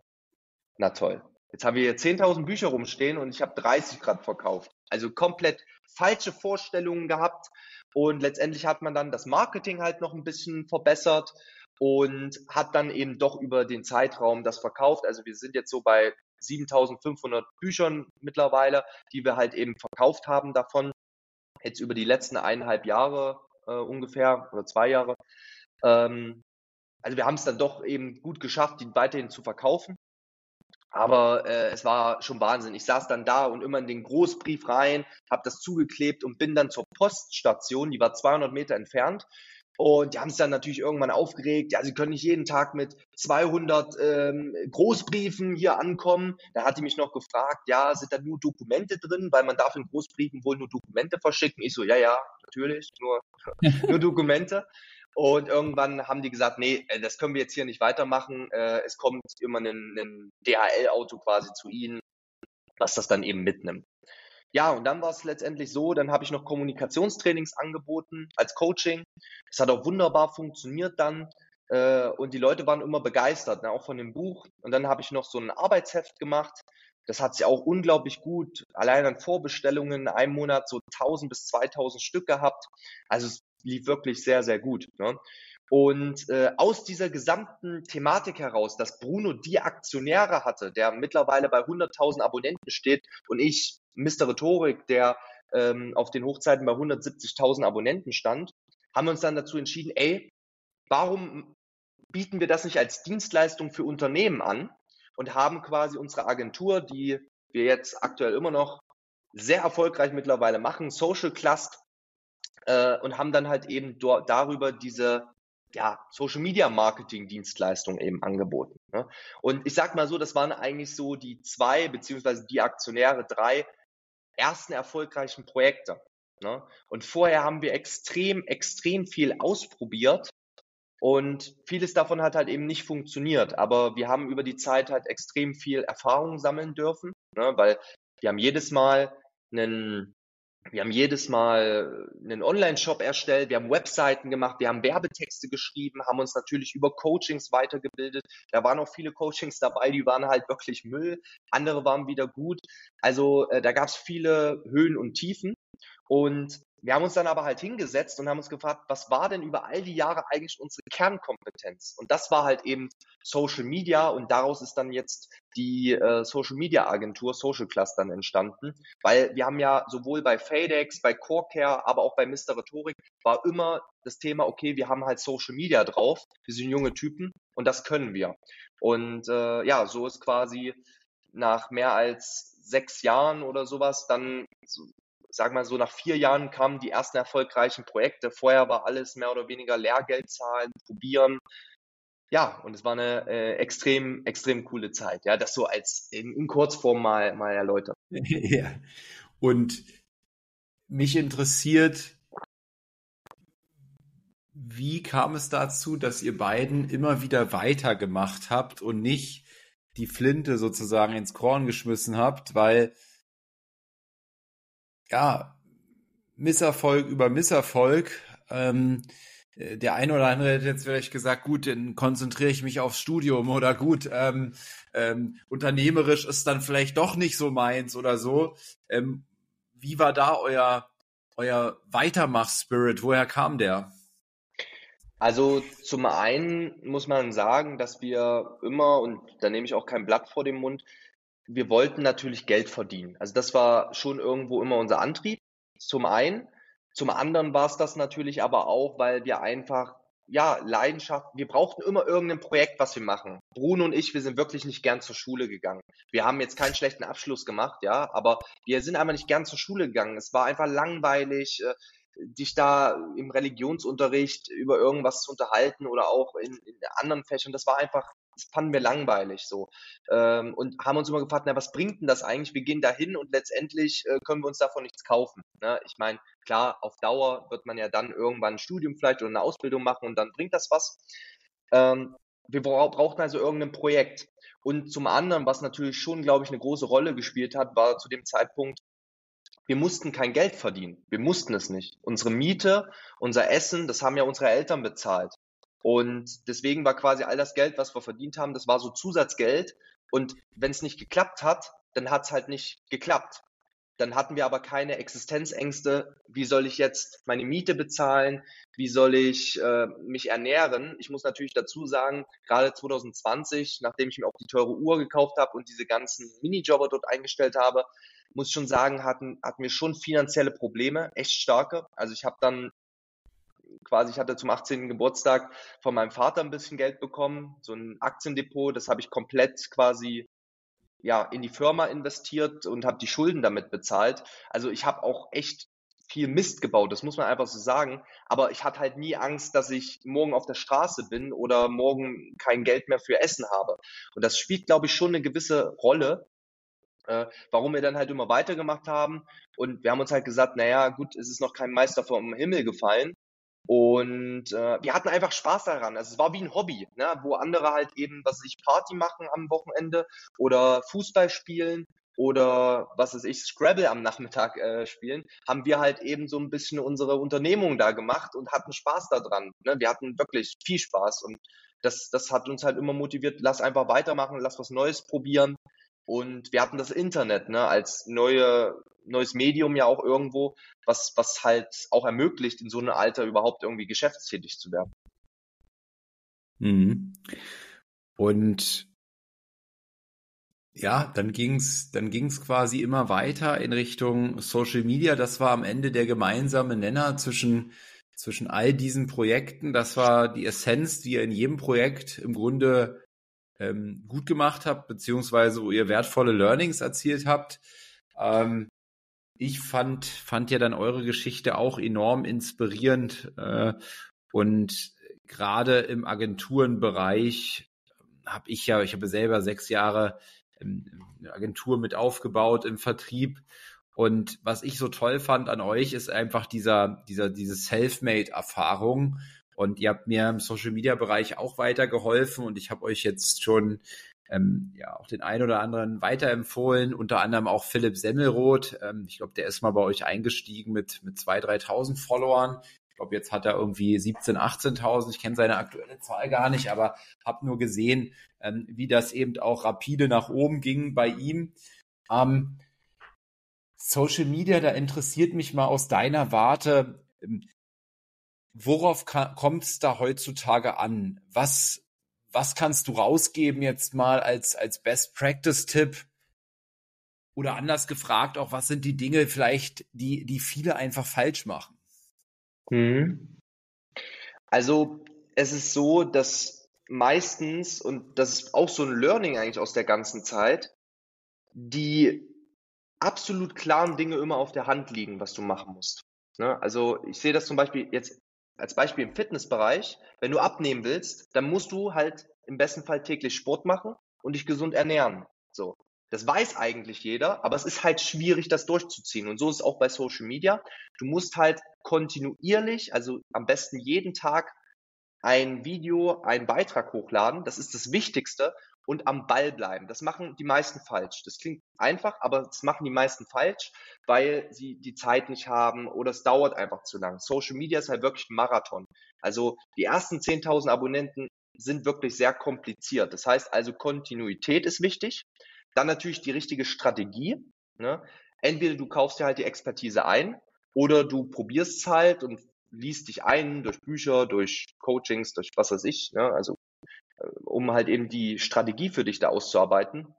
na toll, jetzt haben wir hier 10.000 Bücher rumstehen und ich habe 30 Grad verkauft. Also komplett falsche Vorstellungen gehabt und letztendlich hat man dann das Marketing halt noch ein bisschen verbessert und hat dann eben doch über den Zeitraum das verkauft. Also wir sind jetzt so bei 7500 Büchern mittlerweile, die wir halt eben verkauft haben davon jetzt über die letzten eineinhalb Jahre äh, ungefähr oder zwei Jahre. Ähm, also wir haben es dann doch eben gut geschafft, die weiterhin zu verkaufen. Aber äh, es war schon Wahnsinn. Ich saß dann da und immer in den Großbrief rein, habe das zugeklebt und bin dann zur Poststation, die war 200 Meter entfernt und die haben es dann natürlich irgendwann aufgeregt. Ja, sie können nicht jeden Tag mit 200 ähm, Großbriefen hier ankommen. Da hat die mich noch gefragt, ja, sind da nur Dokumente drin, weil man darf in Großbriefen wohl nur Dokumente verschicken. Ich so, ja, ja, natürlich, nur, nur Dokumente. Und irgendwann haben die gesagt, nee, äh, das können wir jetzt hier nicht weitermachen. Äh, es kommt immer ein, ein DHL-Auto quasi zu Ihnen, was das dann eben mitnimmt. Ja, und dann war es letztendlich so, dann habe ich noch Kommunikationstrainings angeboten als Coaching. Das hat auch wunderbar funktioniert dann. Äh, und die Leute waren immer begeistert, ne, auch von dem Buch. Und dann habe ich noch so ein Arbeitsheft gemacht. Das hat sich auch unglaublich gut, allein an Vorbestellungen in Monat so 1000 bis 2000 Stück gehabt. Also es lief wirklich sehr, sehr gut. Ne? Und äh, aus dieser gesamten Thematik heraus, dass Bruno die Aktionäre hatte, der mittlerweile bei 100.000 Abonnenten steht und ich, Mr. Rhetorik, der ähm, auf den Hochzeiten bei 170.000 Abonnenten stand, haben wir uns dann dazu entschieden, ey, warum bieten wir das nicht als Dienstleistung für Unternehmen an und haben quasi unsere Agentur, die wir jetzt aktuell immer noch sehr erfolgreich mittlerweile machen, Social Clust, äh, und haben dann halt eben darüber diese ja, Social Media Marketing Dienstleistung eben angeboten. Ne? Und ich sag mal so, das waren eigentlich so die zwei, beziehungsweise die Aktionäre drei ersten erfolgreichen Projekte. Ne? Und vorher haben wir extrem, extrem viel ausprobiert und vieles davon hat halt eben nicht funktioniert. Aber wir haben über die Zeit halt extrem viel Erfahrung sammeln dürfen, ne? weil wir haben jedes Mal einen wir haben jedes Mal einen Online-Shop erstellt, wir haben Webseiten gemacht, wir haben Werbetexte geschrieben, haben uns natürlich über Coachings weitergebildet. Da waren auch viele Coachings dabei, die waren halt wirklich Müll, andere waren wieder gut. Also äh, da gab es viele Höhen und Tiefen. Und wir haben uns dann aber halt hingesetzt und haben uns gefragt, was war denn über all die Jahre eigentlich unsere Kernkompetenz? Und das war halt eben Social Media und daraus ist dann jetzt die äh, Social Media Agentur Social Clustern entstanden, weil wir haben ja sowohl bei Fadex, bei Corecare, aber auch bei Mr. Rhetorik war immer das Thema, okay, wir haben halt Social Media drauf, wir sind junge Typen und das können wir. Und äh, ja, so ist quasi nach mehr als sechs Jahren oder sowas dann sag mal so, nach vier Jahren kamen die ersten erfolgreichen Projekte. Vorher war alles mehr oder weniger Lehrgeld zahlen, probieren. Ja, und es war eine äh, extrem, extrem coole Zeit. Ja, das so als in, in Kurzform mal, mal erläutert. ja. Und mich interessiert, wie kam es dazu, dass ihr beiden immer wieder weitergemacht habt und nicht die Flinte sozusagen ins Korn geschmissen habt, weil ja, Misserfolg über Misserfolg. Ähm, äh, der eine oder andere hätte jetzt vielleicht gesagt, gut, dann konzentriere ich mich aufs Studium oder gut, ähm, ähm, unternehmerisch ist dann vielleicht doch nicht so meins oder so. Ähm, wie war da euer, euer Weitermach-Spirit? Woher kam der? Also zum einen muss man sagen, dass wir immer, und da nehme ich auch kein Blatt vor den Mund, wir wollten natürlich Geld verdienen. Also das war schon irgendwo immer unser Antrieb. Zum einen. Zum anderen war es das natürlich aber auch, weil wir einfach, ja, Leidenschaft, wir brauchten immer irgendein Projekt, was wir machen. Bruno und ich, wir sind wirklich nicht gern zur Schule gegangen. Wir haben jetzt keinen schlechten Abschluss gemacht, ja, aber wir sind einfach nicht gern zur Schule gegangen. Es war einfach langweilig, äh, dich da im Religionsunterricht über irgendwas zu unterhalten oder auch in, in anderen Fächern. Das war einfach fanden wir langweilig so. Ähm, und haben uns immer gefragt, na, was bringt denn das eigentlich? Wir gehen da hin und letztendlich äh, können wir uns davon nichts kaufen. Ne? Ich meine, klar, auf Dauer wird man ja dann irgendwann ein Studium vielleicht oder eine Ausbildung machen und dann bringt das was. Ähm, wir brauchten also irgendein Projekt. Und zum anderen, was natürlich schon, glaube ich, eine große Rolle gespielt hat, war zu dem Zeitpunkt, wir mussten kein Geld verdienen. Wir mussten es nicht. Unsere Miete, unser Essen, das haben ja unsere Eltern bezahlt. Und deswegen war quasi all das Geld, was wir verdient haben, das war so Zusatzgeld. Und wenn es nicht geklappt hat, dann hat es halt nicht geklappt. Dann hatten wir aber keine Existenzängste. Wie soll ich jetzt meine Miete bezahlen? Wie soll ich äh, mich ernähren? Ich muss natürlich dazu sagen, gerade 2020, nachdem ich mir auch die teure Uhr gekauft habe und diese ganzen Minijobber dort eingestellt habe, muss ich schon sagen, hatten, hatten wir schon finanzielle Probleme, echt starke. Also ich habe dann quasi, ich hatte zum 18. Geburtstag von meinem Vater ein bisschen Geld bekommen, so ein Aktiendepot, das habe ich komplett quasi ja, in die Firma investiert und habe die Schulden damit bezahlt. Also ich habe auch echt viel Mist gebaut, das muss man einfach so sagen. Aber ich hatte halt nie Angst, dass ich morgen auf der Straße bin oder morgen kein Geld mehr für Essen habe. Und das spielt, glaube ich, schon eine gewisse Rolle, äh, warum wir dann halt immer weitergemacht haben. Und wir haben uns halt gesagt, naja, gut, es ist noch kein Meister vom Himmel gefallen. Und äh, wir hatten einfach Spaß daran. Also es war wie ein Hobby, ne? wo andere halt eben, was sich Party machen am Wochenende oder Fußball spielen oder was weiß ich, Scrabble am Nachmittag äh, spielen, haben wir halt eben so ein bisschen unsere Unternehmung da gemacht und hatten Spaß daran. Ne? Wir hatten wirklich viel Spaß und das, das hat uns halt immer motiviert, lass einfach weitermachen, lass was Neues probieren. Und wir hatten das Internet ne, als neue, neues Medium ja auch irgendwo, was, was halt auch ermöglicht, in so einem Alter überhaupt irgendwie geschäftstätig zu werden. Mhm. Und ja, dann ging's, dann ging's quasi immer weiter in Richtung Social Media. Das war am Ende der gemeinsame Nenner zwischen, zwischen all diesen Projekten. Das war die Essenz, die ihr in jedem Projekt im Grunde ähm, gut gemacht habt, beziehungsweise wo ihr wertvolle Learnings erzielt habt. Ähm, ich fand, fand ja dann eure Geschichte auch enorm inspirierend äh, und gerade im Agenturenbereich habe ich ja, ich habe selber sechs Jahre eine Agentur mit aufgebaut im Vertrieb. Und was ich so toll fand an euch, ist einfach dieser, dieser, diese Selfmade-Erfahrung. Und ihr habt mir im Social Media Bereich auch weitergeholfen und ich habe euch jetzt schon ähm, ja auch den einen oder anderen weiterempfohlen, unter anderem auch Philipp Semmelroth. Ähm, ich glaube, der ist mal bei euch eingestiegen mit mit 2.000, 3.000 Followern. Ich glaube, jetzt hat er irgendwie 17.000, 18.000. Ich kenne seine aktuelle Zahl gar nicht, aber habe nur gesehen, ähm, wie das eben auch rapide nach oben ging bei ihm. Ähm, Social Media, da interessiert mich mal aus deiner Warte, ähm, worauf kommt es da heutzutage an? Was, was kannst du rausgeben jetzt mal als, als Best Practice Tipp? Oder anders gefragt auch, was sind die Dinge vielleicht, die, die viele einfach falsch machen? Mhm. Also, es ist so, dass meistens, und das ist auch so ein Learning eigentlich aus der ganzen Zeit, die absolut klaren Dinge immer auf der Hand liegen, was du machen musst. Ne? Also ich sehe das zum Beispiel jetzt als Beispiel im Fitnessbereich, wenn du abnehmen willst, dann musst du halt im besten Fall täglich Sport machen und dich gesund ernähren. So. Das weiß eigentlich jeder, aber es ist halt schwierig, das durchzuziehen. Und so ist es auch bei Social Media. Du musst halt kontinuierlich, also am besten jeden Tag ein Video, einen Beitrag hochladen. Das ist das Wichtigste. Und am Ball bleiben. Das machen die meisten falsch. Das klingt einfach, aber das machen die meisten falsch, weil sie die Zeit nicht haben oder es dauert einfach zu lang. Social Media ist halt wirklich ein Marathon. Also die ersten 10.000 Abonnenten sind wirklich sehr kompliziert. Das heißt also, Kontinuität ist wichtig. Dann natürlich die richtige Strategie. Ne? Entweder du kaufst dir halt die Expertise ein oder du probierst es halt und liest dich ein durch Bücher, durch Coachings, durch was weiß ich, ne? also um halt eben die Strategie für dich da auszuarbeiten.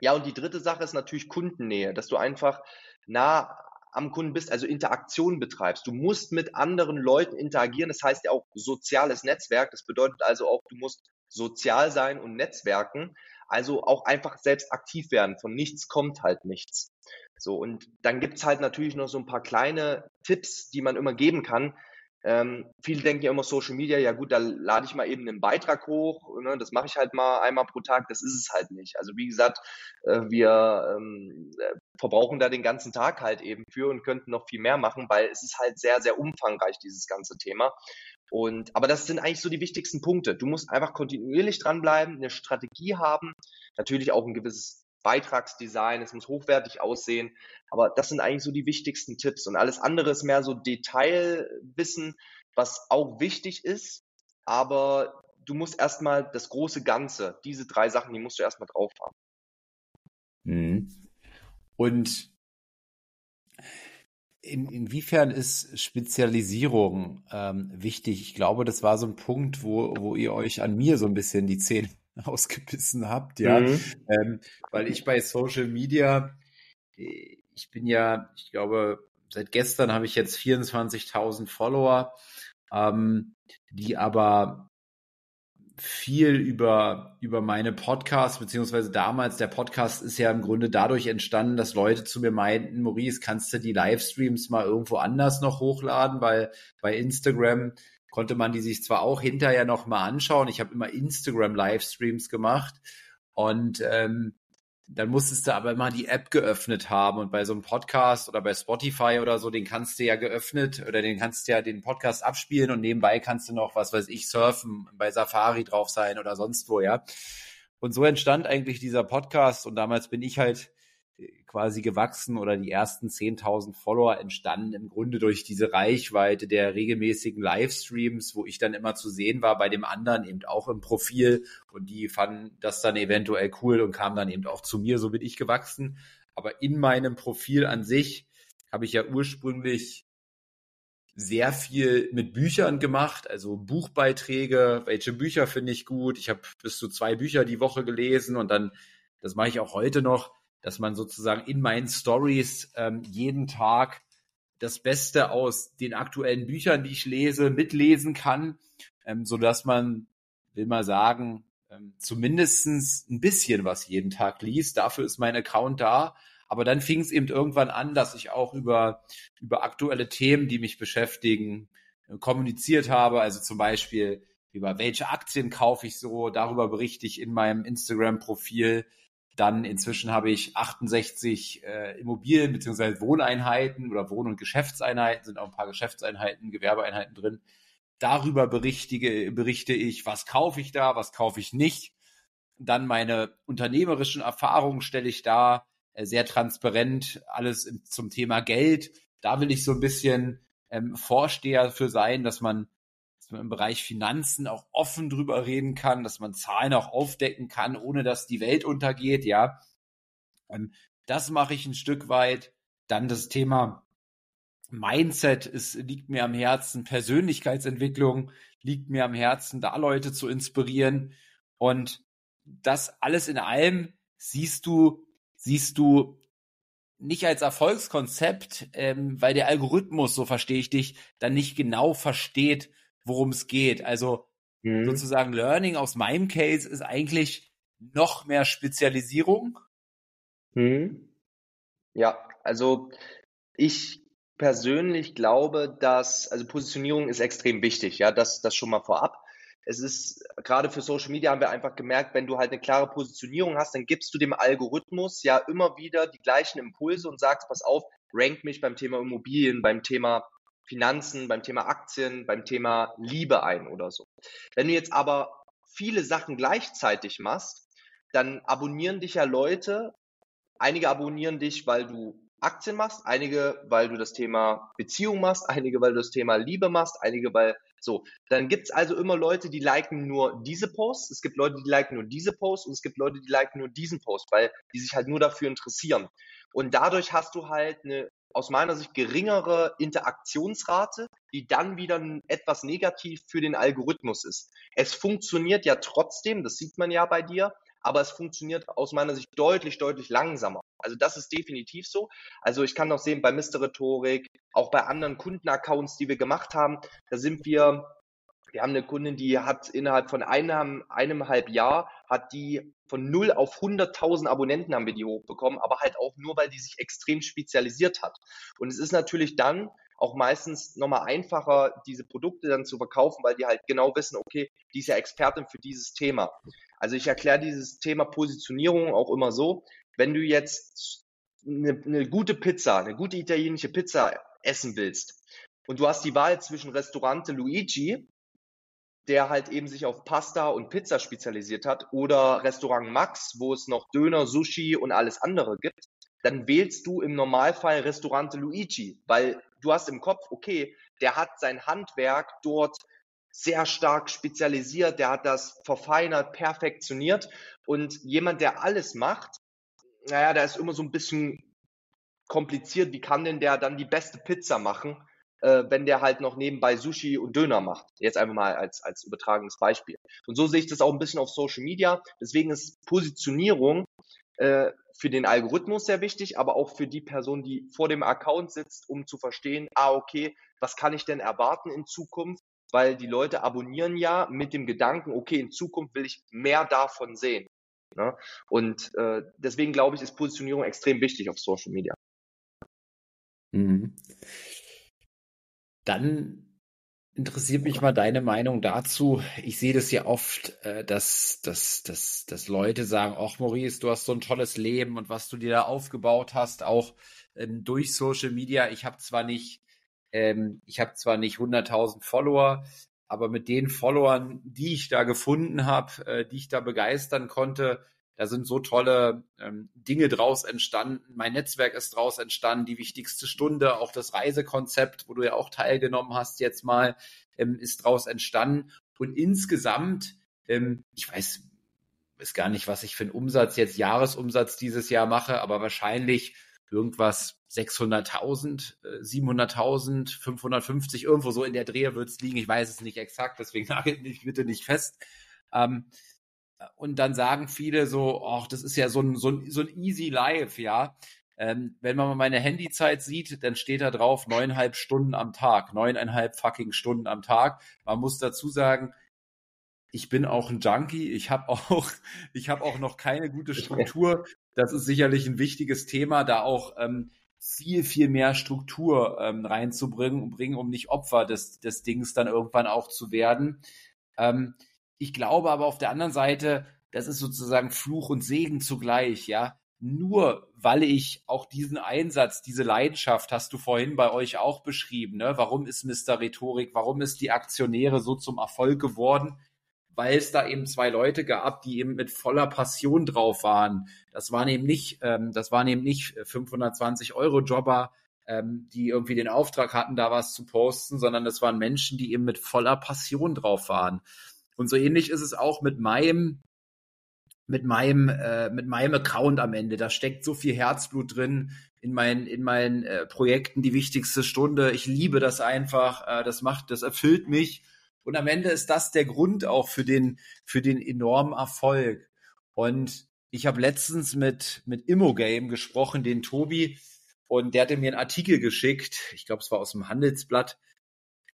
Ja, und die dritte Sache ist natürlich Kundennähe, dass du einfach nah am Kunden bist, also Interaktion betreibst. Du musst mit anderen Leuten interagieren. Das heißt ja auch soziales Netzwerk. Das bedeutet also auch, du musst sozial sein und netzwerken. Also auch einfach selbst aktiv werden. Von nichts kommt halt nichts. So, und dann gibt's halt natürlich noch so ein paar kleine Tipps, die man immer geben kann. Ähm, viele denken ja immer Social Media, ja gut, da lade ich mal eben einen Beitrag hoch, ne, das mache ich halt mal einmal pro Tag, das ist es halt nicht. Also wie gesagt, äh, wir ähm, äh, verbrauchen da den ganzen Tag halt eben für und könnten noch viel mehr machen, weil es ist halt sehr, sehr umfangreich, dieses ganze Thema. Und, aber das sind eigentlich so die wichtigsten Punkte. Du musst einfach kontinuierlich dranbleiben, eine Strategie haben, natürlich auch ein gewisses Beitragsdesign, es muss hochwertig aussehen. Aber das sind eigentlich so die wichtigsten Tipps. Und alles andere ist mehr so Detailwissen, was auch wichtig ist. Aber du musst erstmal das große Ganze, diese drei Sachen, die musst du erstmal drauf haben. Mhm. Und in, inwiefern ist Spezialisierung ähm, wichtig? Ich glaube, das war so ein Punkt, wo, wo ihr euch an mir so ein bisschen die Zähne ausgebissen habt, ja. Mhm. Ähm, weil ich bei Social Media, äh, ich bin ja, ich glaube, seit gestern habe ich jetzt 24.000 Follower, ähm, die aber viel über, über meine Podcasts, beziehungsweise damals, der Podcast ist ja im Grunde dadurch entstanden, dass Leute zu mir meinten, Maurice, kannst du die Livestreams mal irgendwo anders noch hochladen, weil bei Instagram konnte man die sich zwar auch hinterher noch mal anschauen. Ich habe immer Instagram-Livestreams gemacht und ähm, dann musstest du aber immer die App geöffnet haben und bei so einem Podcast oder bei Spotify oder so, den kannst du ja geöffnet oder den kannst du ja den Podcast abspielen und nebenbei kannst du noch, was weiß ich, surfen, bei Safari drauf sein oder sonst wo, ja. Und so entstand eigentlich dieser Podcast und damals bin ich halt quasi gewachsen oder die ersten 10.000 Follower entstanden im Grunde durch diese Reichweite der regelmäßigen Livestreams, wo ich dann immer zu sehen war, bei dem anderen eben auch im Profil und die fanden das dann eventuell cool und kamen dann eben auch zu mir, so bin ich gewachsen. Aber in meinem Profil an sich habe ich ja ursprünglich sehr viel mit Büchern gemacht, also Buchbeiträge, welche Bücher finde ich gut. Ich habe bis zu zwei Bücher die Woche gelesen und dann, das mache ich auch heute noch, dass man sozusagen in meinen Stories ähm, jeden Tag das Beste aus den aktuellen Büchern, die ich lese, mitlesen kann, ähm, so dass man, will mal sagen, ähm, zumindestens ein bisschen was jeden Tag liest. Dafür ist mein Account da. Aber dann fing es eben irgendwann an, dass ich auch über, über aktuelle Themen, die mich beschäftigen, äh, kommuniziert habe. Also zum Beispiel über welche Aktien kaufe ich so, darüber berichte ich in meinem Instagram-Profil. Dann inzwischen habe ich 68 äh, Immobilien bzw. Wohneinheiten oder Wohn- und Geschäftseinheiten, sind auch ein paar Geschäftseinheiten, Gewerbeeinheiten drin. Darüber berichtige, berichte ich, was kaufe ich da, was kaufe ich nicht. Dann meine unternehmerischen Erfahrungen stelle ich da, äh, sehr transparent, alles im, zum Thema Geld. Da will ich so ein bisschen ähm, Vorsteher für sein, dass man im Bereich Finanzen auch offen drüber reden kann, dass man Zahlen auch aufdecken kann, ohne dass die Welt untergeht, ja. Ähm, das mache ich ein Stück weit. Dann das Thema Mindset ist, liegt mir am Herzen, Persönlichkeitsentwicklung liegt mir am Herzen, da Leute zu inspirieren. Und das alles in allem siehst du, siehst du nicht als Erfolgskonzept, ähm, weil der Algorithmus, so verstehe ich dich, dann nicht genau versteht, worum es geht. Also mhm. sozusagen Learning aus meinem Case ist eigentlich noch mehr Spezialisierung. Mhm. Ja, also ich persönlich glaube, dass, also Positionierung ist extrem wichtig, ja, das, das schon mal vorab. Es ist, gerade für Social Media haben wir einfach gemerkt, wenn du halt eine klare Positionierung hast, dann gibst du dem Algorithmus ja immer wieder die gleichen Impulse und sagst, pass auf, rank mich beim Thema Immobilien, beim Thema Finanzen, beim Thema Aktien, beim Thema Liebe ein oder so. Wenn du jetzt aber viele Sachen gleichzeitig machst, dann abonnieren dich ja Leute. Einige abonnieren dich, weil du Aktien machst, einige, weil du das Thema Beziehung machst, einige, weil du das Thema Liebe machst, einige, weil so. Dann gibt's also immer Leute, die liken nur diese Posts, es gibt Leute, die liken nur diese Posts und es gibt Leute, die liken nur diesen Post, weil die sich halt nur dafür interessieren. Und dadurch hast du halt eine aus meiner Sicht geringere Interaktionsrate, die dann wieder etwas negativ für den Algorithmus ist. Es funktioniert ja trotzdem, das sieht man ja bei dir, aber es funktioniert aus meiner Sicht deutlich, deutlich langsamer. Also das ist definitiv so. Also ich kann noch sehen bei Mr. Rhetorik, auch bei anderen Kundenaccounts, die wir gemacht haben, da sind wir wir haben eine Kundin, die hat innerhalb von einem, eineinhalb Jahr, hat die von 0 auf 100.000 Abonnenten haben wir die hochbekommen, aber halt auch nur, weil die sich extrem spezialisiert hat. Und es ist natürlich dann auch meistens nochmal einfacher, diese Produkte dann zu verkaufen, weil die halt genau wissen, okay, die ist ja Expertin für dieses Thema. Also ich erkläre dieses Thema Positionierung auch immer so, wenn du jetzt eine, eine gute Pizza, eine gute italienische Pizza essen willst und du hast die Wahl zwischen Restaurante Luigi der halt eben sich auf Pasta und Pizza spezialisiert hat, oder Restaurant Max, wo es noch Döner, Sushi und alles andere gibt, dann wählst du im Normalfall Restaurante Luigi, weil du hast im Kopf, okay, der hat sein Handwerk dort sehr stark spezialisiert, der hat das verfeinert, perfektioniert und jemand, der alles macht, naja, da ist immer so ein bisschen kompliziert, wie kann denn der dann die beste Pizza machen? Äh, wenn der halt noch nebenbei Sushi und Döner macht. Jetzt einfach mal als, als übertragenes Beispiel. Und so sehe ich das auch ein bisschen auf Social Media. Deswegen ist Positionierung äh, für den Algorithmus sehr wichtig, aber auch für die Person, die vor dem Account sitzt, um zu verstehen, ah, okay, was kann ich denn erwarten in Zukunft? Weil die Leute abonnieren ja mit dem Gedanken, okay, in Zukunft will ich mehr davon sehen. Ne? Und äh, deswegen glaube ich, ist Positionierung extrem wichtig auf Social Media. Mhm. Dann interessiert mich mal deine Meinung dazu. Ich sehe das ja oft, äh, dass, dass, dass, dass Leute sagen, ach Maurice, du hast so ein tolles Leben und was du dir da aufgebaut hast, auch ähm, durch Social Media. Ich habe zwar nicht, ähm, ich habe zwar nicht 100.000 Follower, aber mit den Followern, die ich da gefunden habe, äh, die ich da begeistern konnte, Da sind so tolle ähm, Dinge draus entstanden. Mein Netzwerk ist draus entstanden. Die wichtigste Stunde, auch das Reisekonzept, wo du ja auch teilgenommen hast jetzt mal, ähm, ist draus entstanden. Und insgesamt, ähm, ich weiß, weiß gar nicht, was ich für einen Umsatz jetzt Jahresumsatz dieses Jahr mache, aber wahrscheinlich irgendwas 600.000, 700.000, 550, irgendwo so in der Drehe wird es liegen. Ich weiß es nicht exakt, deswegen nagelt mich bitte nicht fest. Ähm, und dann sagen viele so, ach, das ist ja so ein, so ein, so ein easy life, ja. Ähm, wenn man mal meine Handyzeit sieht, dann steht da drauf neuneinhalb Stunden am Tag, neuneinhalb fucking Stunden am Tag. Man muss dazu sagen, ich bin auch ein Junkie. Ich habe auch, ich habe auch noch keine gute Struktur. Das ist sicherlich ein wichtiges Thema, da auch ähm, viel, viel mehr Struktur ähm, reinzubringen, bringen, um nicht Opfer des, des Dings dann irgendwann auch zu werden. Ähm, ich glaube aber auf der anderen Seite, das ist sozusagen Fluch und Segen zugleich, ja. Nur weil ich auch diesen Einsatz, diese Leidenschaft, hast du vorhin bei euch auch beschrieben, ne? Warum ist Mr. Rhetorik, warum ist die Aktionäre so zum Erfolg geworden? weil es da eben zwei Leute gab, die eben mit voller Passion drauf waren. Das waren eben nicht, ähm, das waren eben nicht 520 Euro Jobber, ähm, die irgendwie den Auftrag hatten, da was zu posten, sondern das waren Menschen, die eben mit voller Passion drauf waren. Und so ähnlich ist es auch mit meinem mit meinem äh, mit meinem Account am Ende. Da steckt so viel Herzblut drin in meinen in meinen äh, Projekten. Die wichtigste Stunde. Ich liebe das einfach. Äh, das macht, das erfüllt mich und am Ende ist das der Grund auch für den, für den enormen Erfolg. Und ich habe letztens mit, mit Immogame gesprochen, den Tobi, und der hatte mir einen Artikel geschickt, ich glaube, es war aus dem Handelsblatt,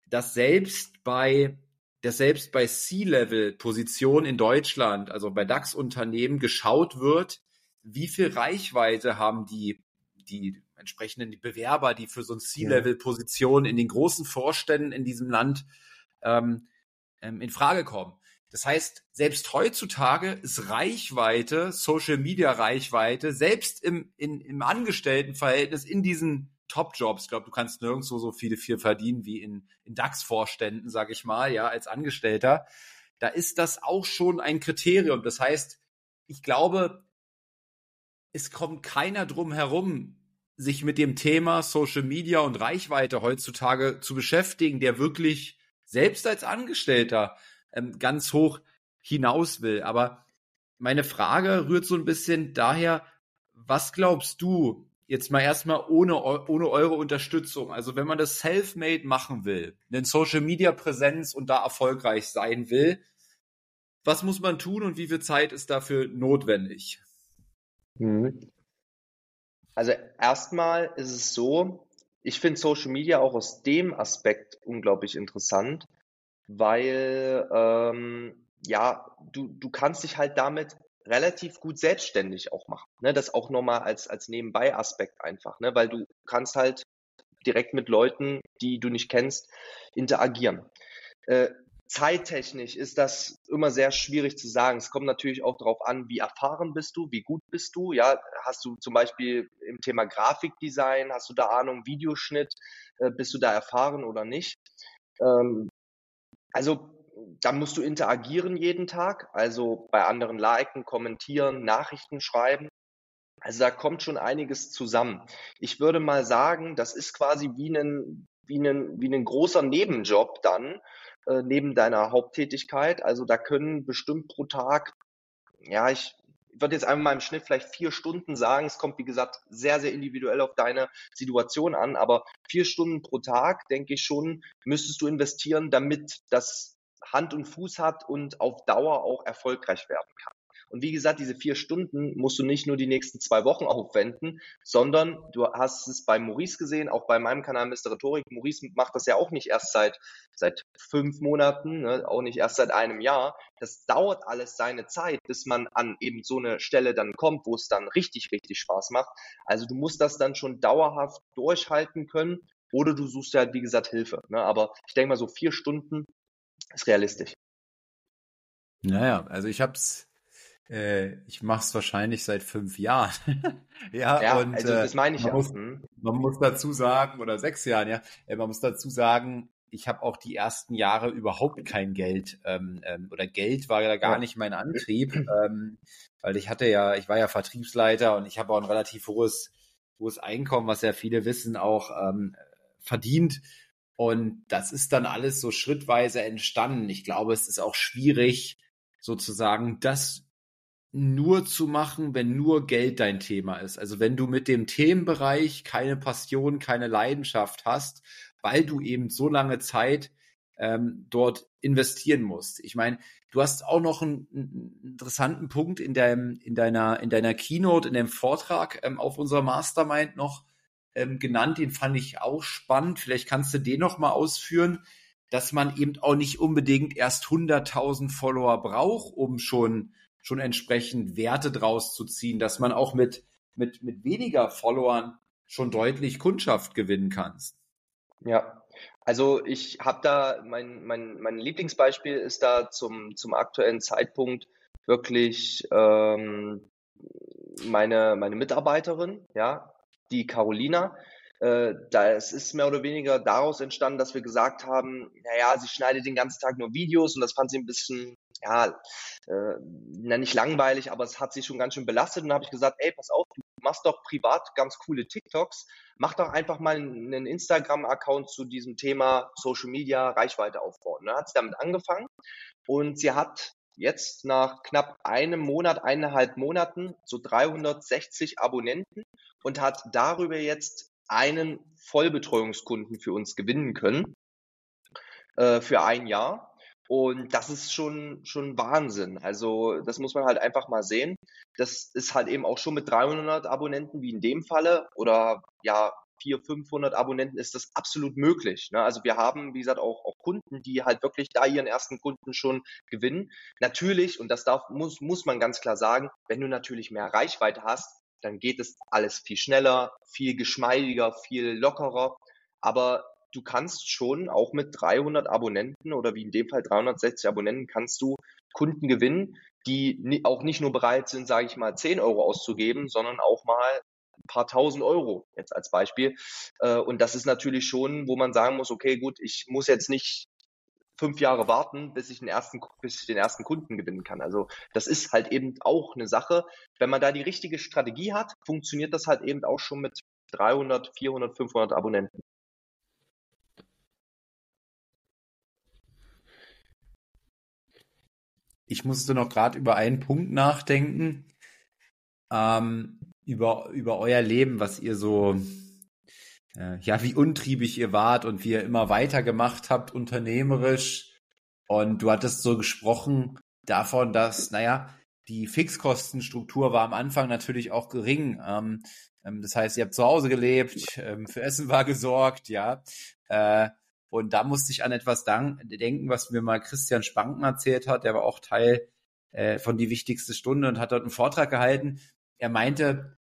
dass selbst bei, dass selbst bei C-Level-Positionen in Deutschland, also bei DAX-Unternehmen, geschaut wird, wie viel Reichweite haben die, die entsprechenden Bewerber, die für so ein C-Level-Position in den großen Vorständen in diesem Land ähm, ähm, in Frage kommen. Das heißt, selbst heutzutage ist Reichweite, Social Media Reichweite, selbst im, in, im Angestelltenverhältnis in diesen Top-Jobs, ich glaube, du kannst nirgendwo so viele viel verdienen wie in, in DAX-Vorständen, sage ich mal, ja, als Angestellter. Da ist das auch schon ein Kriterium. Das heißt, ich glaube, es kommt keiner drum herum, sich mit dem Thema Social Media und Reichweite heutzutage zu beschäftigen, der wirklich selbst als Angestellter ähm, ganz hoch hinaus will. Aber meine Frage rührt so ein bisschen daher, was glaubst du, jetzt mal erstmal ohne, ohne eure Unterstützung, also wenn man das self-made machen will, eine Social Media Präsenz und da erfolgreich sein will, was muss man tun und wie viel Zeit ist dafür notwendig? Mhm. Also erstmal ist es so, ich finde Social Media auch aus dem Aspekt unglaublich interessant, weil ähm, ja, du, du kannst dich halt damit relativ gut selbstständig auch machen. Ne? Das auch nochmal als, als Nebenbei-Aspekt einfach, ne? weil du kannst halt direkt mit Leuten, die du nicht kennst, interagieren. Äh, Zeittechnisch ist das immer sehr schwierig zu sagen. Es kommt natürlich auch darauf an, wie erfahren bist du, wie gut bist du. Ja, hast du zum Beispiel im Thema Grafikdesign, hast du da Ahnung, Videoschnitt, äh, bist du da erfahren oder nicht? Ähm, also da musst du interagieren jeden Tag, also bei anderen liken, kommentieren, Nachrichten schreiben. Also da kommt schon einiges zusammen. Ich würde mal sagen, das ist quasi wie ein, wie ein, wie ein großer Nebenjob dann, äh, neben deiner Haupttätigkeit. Also da können bestimmt pro Tag, ja, ich würde jetzt einmal im Schnitt vielleicht vier Stunden sagen. Es kommt, wie gesagt, sehr, sehr individuell auf deine Situation an. Aber vier Stunden pro Tag, denke ich schon, müsstest du investieren, damit das Hand und Fuß hat und auf Dauer auch erfolgreich werden kann. Und wie gesagt, diese vier Stunden musst du nicht nur die nächsten zwei Wochen aufwenden, sondern du hast es bei Maurice gesehen, auch bei meinem Kanal Mr. Rhetorik. Maurice macht das ja auch nicht erst seit, seit fünf Monaten, ne, auch nicht erst seit einem Jahr. Das dauert alles seine Zeit, bis man an eben so eine Stelle dann kommt, wo es dann richtig, richtig Spaß macht. Also du musst das dann schon dauerhaft durchhalten können oder du suchst ja, halt, wie gesagt, Hilfe. Ne? Aber ich denke mal, so vier Stunden ist realistisch. Naja, also ich habe es äh, ich mache es wahrscheinlich seit fünf Jahren. ja, ja, und also das meine ich man, ja. muss, hm. man muss dazu sagen, oder sechs Jahren, ja, äh, man muss dazu sagen, ich habe auch die ersten Jahre überhaupt kein Geld ähm, ähm, oder Geld war ja gar ja. nicht mein Antrieb, ähm, weil ich hatte ja, ich war ja Vertriebsleiter und ich habe auch ein relativ hohes, hohes Einkommen, was ja viele wissen, auch ähm, verdient. Und das ist dann alles so schrittweise entstanden. Ich glaube, es ist auch schwierig, sozusagen das nur zu machen, wenn nur Geld dein Thema ist. Also wenn du mit dem Themenbereich keine Passion, keine Leidenschaft hast, weil du eben so lange Zeit ähm, dort investieren musst. Ich meine, du hast auch noch einen, einen, interessanten Punkt in deinem, in deiner, in deiner Keynote, in dem Vortrag ähm, auf unserer Mastermind noch ähm, genannt. Den fand ich auch spannend. Vielleicht kannst du den noch mal ausführen, dass man eben auch nicht unbedingt erst 100.000 Follower braucht, um schon schon entsprechend Werte draus zu ziehen, dass man auch mit mit mit weniger Followern schon deutlich Kundschaft gewinnen kannst. Ja, also ich habe da mein, mein mein Lieblingsbeispiel ist da zum zum aktuellen Zeitpunkt wirklich ähm, meine meine Mitarbeiterin, ja, die Carolina, äh, das ist mehr oder weniger daraus entstanden, dass wir gesagt haben, naja, sie schneidet den ganzen Tag nur Videos und das fand sie ein bisschen, ja, äh, na, nicht langweilig, aber es hat sie schon ganz schön belastet. Und habe ich gesagt, ey, pass auf, du machst doch privat ganz coole TikToks, mach doch einfach mal einen Instagram-Account zu diesem Thema Social Media, Reichweite aufbauen. Und dann hat sie damit angefangen. Und sie hat jetzt nach knapp einem Monat, eineinhalb Monaten so 360 Abonnenten und hat darüber jetzt einen Vollbetreuungskunden für uns gewinnen können äh, für ein Jahr. Und das ist schon, schon Wahnsinn. Also das muss man halt einfach mal sehen. Das ist halt eben auch schon mit 300 Abonnenten, wie in dem Falle, oder ja, 400, 500 Abonnenten ist das absolut möglich. Ne? Also wir haben, wie gesagt, auch, auch Kunden, die halt wirklich da ihren ersten Kunden schon gewinnen. Natürlich, und das darf, muss, muss man ganz klar sagen, wenn du natürlich mehr Reichweite hast, dann geht es alles viel schneller, viel geschmeidiger, viel lockerer. Aber du kannst schon auch mit 300 Abonnenten oder wie in dem Fall 360 Abonnenten kannst du Kunden gewinnen, die auch nicht nur bereit sind, sage ich mal, 10 Euro auszugeben, sondern auch mal ein paar tausend Euro jetzt als Beispiel. Äh, und das ist natürlich schon, wo man sagen muss, okay, gut, ich muss jetzt nicht fünf Jahre warten, bis ich den ersten, bis ich den ersten Kunden gewinnen kann. Also das ist halt eben auch eine Sache. Wenn man da die richtige Strategie hat, funktioniert das halt eben auch schon mit 300, 400, 500 Abonnenten. Ich musste noch gerade über einen Punkt nachdenken, ähm, über, über euer Leben, was ihr so äh, ja, wie untriebig ihr wart und wie ihr immer weitergemacht habt, unternehmerisch. Und du hattest so gesprochen davon, dass, naja, die Fixkostenstruktur war am Anfang natürlich auch gering. Ähm, ähm, das heißt, ihr habt zu Hause gelebt, ähm, für Essen war gesorgt, ja. Äh, und da musste ich an etwas denken, was mir mal Christian Spanken erzählt hat. Der war auch Teil äh, von die wichtigste Stunde und hat dort einen Vortrag gehalten. Er meinte,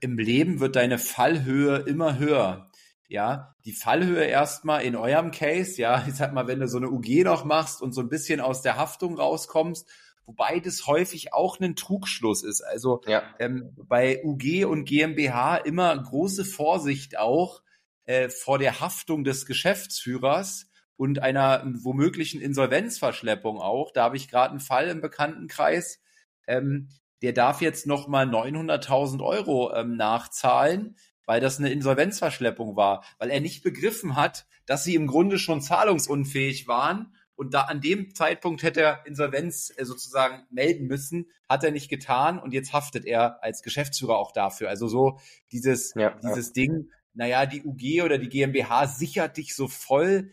im Leben wird deine Fallhöhe immer höher. Ja, die Fallhöhe erstmal in eurem Case, ja, ich sag mal, wenn du so eine UG noch machst und so ein bisschen aus der Haftung rauskommst, wobei das häufig auch ein Trugschluss ist. Also ja. ähm, bei UG und GmbH immer große Vorsicht auch äh, vor der Haftung des Geschäftsführers und einer womöglichen Insolvenzverschleppung auch. Da habe ich gerade einen Fall im Bekanntenkreis. Ähm, der darf jetzt nochmal 900.000 Euro ähm, nachzahlen, weil das eine Insolvenzverschleppung war, weil er nicht begriffen hat, dass sie im Grunde schon zahlungsunfähig waren und da an dem Zeitpunkt hätte er Insolvenz äh, sozusagen melden müssen, hat er nicht getan und jetzt haftet er als Geschäftsführer auch dafür. Also so dieses, ja, dieses ja. Ding, naja, die UG oder die GmbH sichert dich so voll.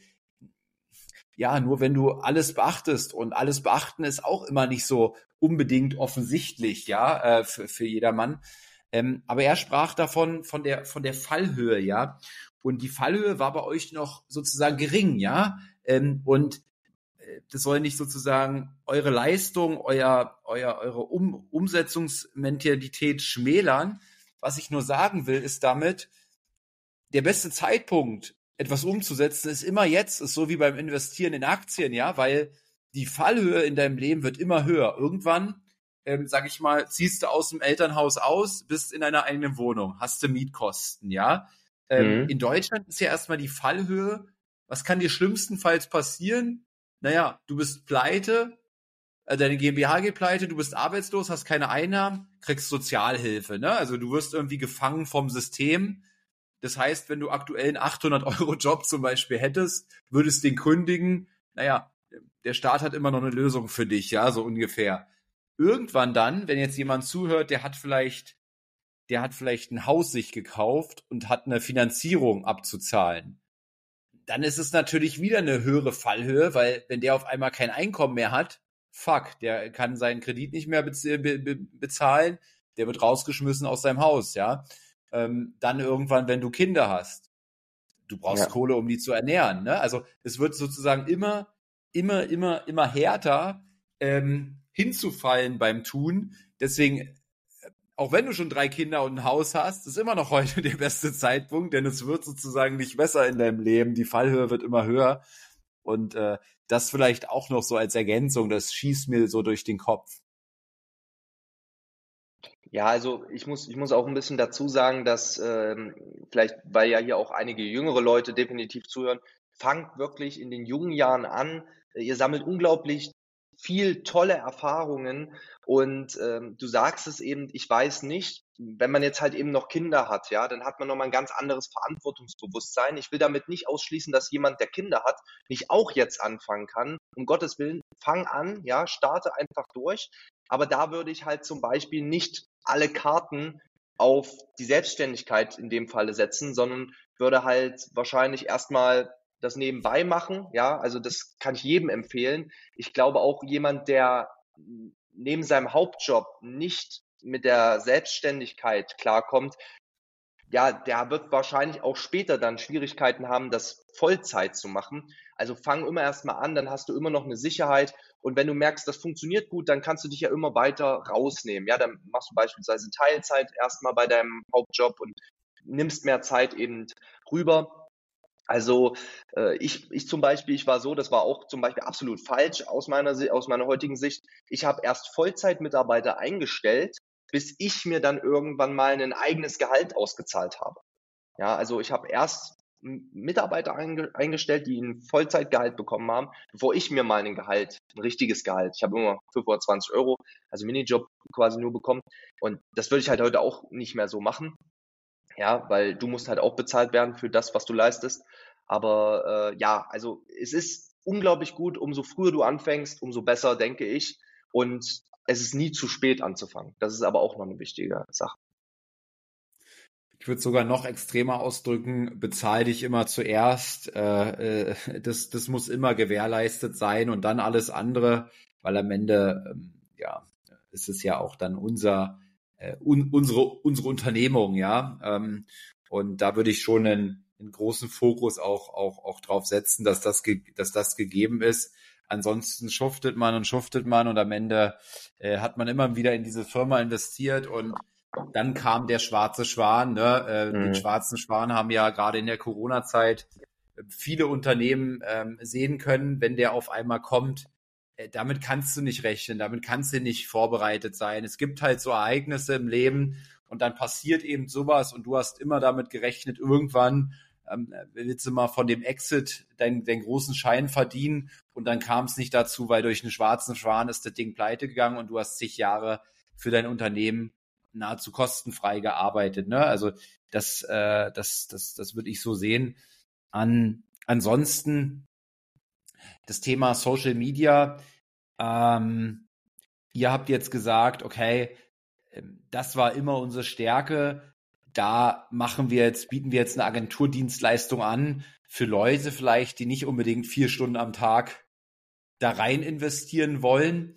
Ja, nur wenn du alles beachtest und alles beachten ist auch immer nicht so unbedingt offensichtlich, ja, äh, für, für jedermann. Ähm, aber er sprach davon, von der, von der Fallhöhe, ja. Und die Fallhöhe war bei euch noch sozusagen gering, ja. Ähm, und äh, das soll nicht sozusagen eure Leistung, euer, euer, eure um Umsetzungsmentalität schmälern. Was ich nur sagen will, ist damit, der beste Zeitpunkt, etwas umzusetzen, ist immer jetzt, ist so wie beim Investieren in Aktien, ja, weil die Fallhöhe in deinem Leben wird immer höher. Irgendwann, ähm, sag ich mal, ziehst du aus dem Elternhaus aus, bist in einer eigenen Wohnung, hast du Mietkosten, ja. Ähm, mhm. In Deutschland ist ja erstmal die Fallhöhe Was kann dir schlimmstenfalls passieren? Naja, du bist pleite, äh, deine GmbH geht pleite, du bist arbeitslos, hast keine Einnahmen, kriegst Sozialhilfe. Ne? Also du wirst irgendwie gefangen vom System. Das heißt, wenn du aktuell einen 800 Euro Job zum Beispiel hättest, würdest den kündigen. Naja, der Staat hat immer noch eine Lösung für dich, ja, so ungefähr. Irgendwann dann, wenn jetzt jemand zuhört, der hat vielleicht, der hat vielleicht ein Haus sich gekauft und hat eine Finanzierung abzuzahlen. Dann ist es natürlich wieder eine höhere Fallhöhe, weil wenn der auf einmal kein Einkommen mehr hat, fuck, der kann seinen Kredit nicht mehr bezahlen, der wird rausgeschmissen aus seinem Haus, ja. Ähm, dann irgendwann, wenn du Kinder hast, du brauchst ja. Kohle, um die zu ernähren, ne? Also es wird sozusagen immer, immer, immer, immer härter ähm, hinzufallen beim Tun. Deswegen, äh, auch wenn du schon drei Kinder und ein Haus hast, ist immer noch heute der beste Zeitpunkt, denn es wird sozusagen nicht besser in deinem Leben. Die Fallhöhe wird immer höher. Und äh, das vielleicht auch noch so als Ergänzung, das schießt mir so durch den Kopf. Ja, also ich muss, ich muss auch ein bisschen dazu sagen, dass ähm, vielleicht, weil ja hier auch einige jüngere Leute definitiv zuhören, fangt wirklich in den jungen Jahren an. Ihr sammelt unglaublich viel tolle Erfahrungen und ähm, du sagst es eben, ich weiß nicht, wenn man jetzt halt eben noch Kinder hat, ja, dann hat man nochmal ein ganz anderes Verantwortungsbewusstsein. Ich will damit nicht ausschließen, dass jemand, der Kinder hat, nicht auch jetzt anfangen kann. Um Gottes Willen, fang an, ja, starte einfach durch. Aber da würde ich halt zum Beispiel nicht alle Karten auf die Selbstständigkeit in dem Falle setzen, sondern würde halt wahrscheinlich erstmal das nebenbei machen. Ja, also das kann ich jedem empfehlen. Ich glaube auch jemand, der neben seinem Hauptjob nicht mit der Selbstständigkeit klarkommt, ja, der wird wahrscheinlich auch später dann Schwierigkeiten haben, das Vollzeit zu machen. Also fang immer erstmal an, dann hast du immer noch eine Sicherheit. Und wenn du merkst, das funktioniert gut, dann kannst du dich ja immer weiter rausnehmen. Ja, dann machst du beispielsweise Teilzeit erstmal bei deinem Hauptjob und nimmst mehr Zeit eben rüber. Also äh, ich, ich zum Beispiel, ich war so, das war auch zum Beispiel absolut falsch aus meiner, aus meiner heutigen Sicht. Ich habe erst Vollzeitmitarbeiter eingestellt, bis ich mir dann irgendwann mal ein eigenes Gehalt ausgezahlt habe. Ja, also ich habe erst Mitarbeiter einge eingestellt, die ein Vollzeitgehalt bekommen haben, bevor ich mir mal ein Gehalt, ein richtiges Gehalt, ich habe immer 520 Euro, also Minijob quasi nur bekommen. Und das würde ich halt heute auch nicht mehr so machen. Ja, weil du musst halt auch bezahlt werden für das, was du leistest. Aber äh, ja, also es ist unglaublich gut, umso früher du anfängst, umso besser, denke ich. Und es ist nie zu spät anzufangen. Das ist aber auch noch eine wichtige Sache. Ich würde sogar noch extremer ausdrücken, bezahl dich immer zuerst. Äh, äh, das, das muss immer gewährleistet sein und dann alles andere, weil am Ende, ähm, ja, ist es ja auch dann unser, äh, un, unsere, unsere Unternehmung, ja. Ähm, und da würde ich schon einen, einen großen Fokus auch, auch, auch drauf setzen, dass das, dass das gegeben ist. Ansonsten schuftet man und schuftet man und am Ende äh, hat man immer wieder in diese Firma investiert und dann kam der schwarze Schwan. Ne? Äh, mhm. Den schwarzen Schwan haben ja gerade in der Corona-Zeit äh, viele Unternehmen ähm, sehen können, wenn der auf einmal kommt, damit kannst du nicht rechnen, damit kannst du nicht vorbereitet sein. Es gibt halt so Ereignisse im Leben und dann passiert eben sowas und du hast immer damit gerechnet, irgendwann ähm, willst du mal von dem Exit deinen, deinen großen Schein verdienen und dann kam es nicht dazu, weil durch einen schwarzen Schwan ist das Ding pleite gegangen und du hast zig Jahre für dein Unternehmen nahezu kostenfrei gearbeitet. Ne? Also das, äh, das, das, das würde ich so sehen. An, ansonsten das Thema Social Media. Ähm, ihr habt jetzt gesagt, okay, ähm, das war immer unsere Stärke. Da machen wir jetzt, bieten wir jetzt eine Agenturdienstleistung an für Leute vielleicht, die nicht unbedingt vier Stunden am Tag da rein investieren wollen.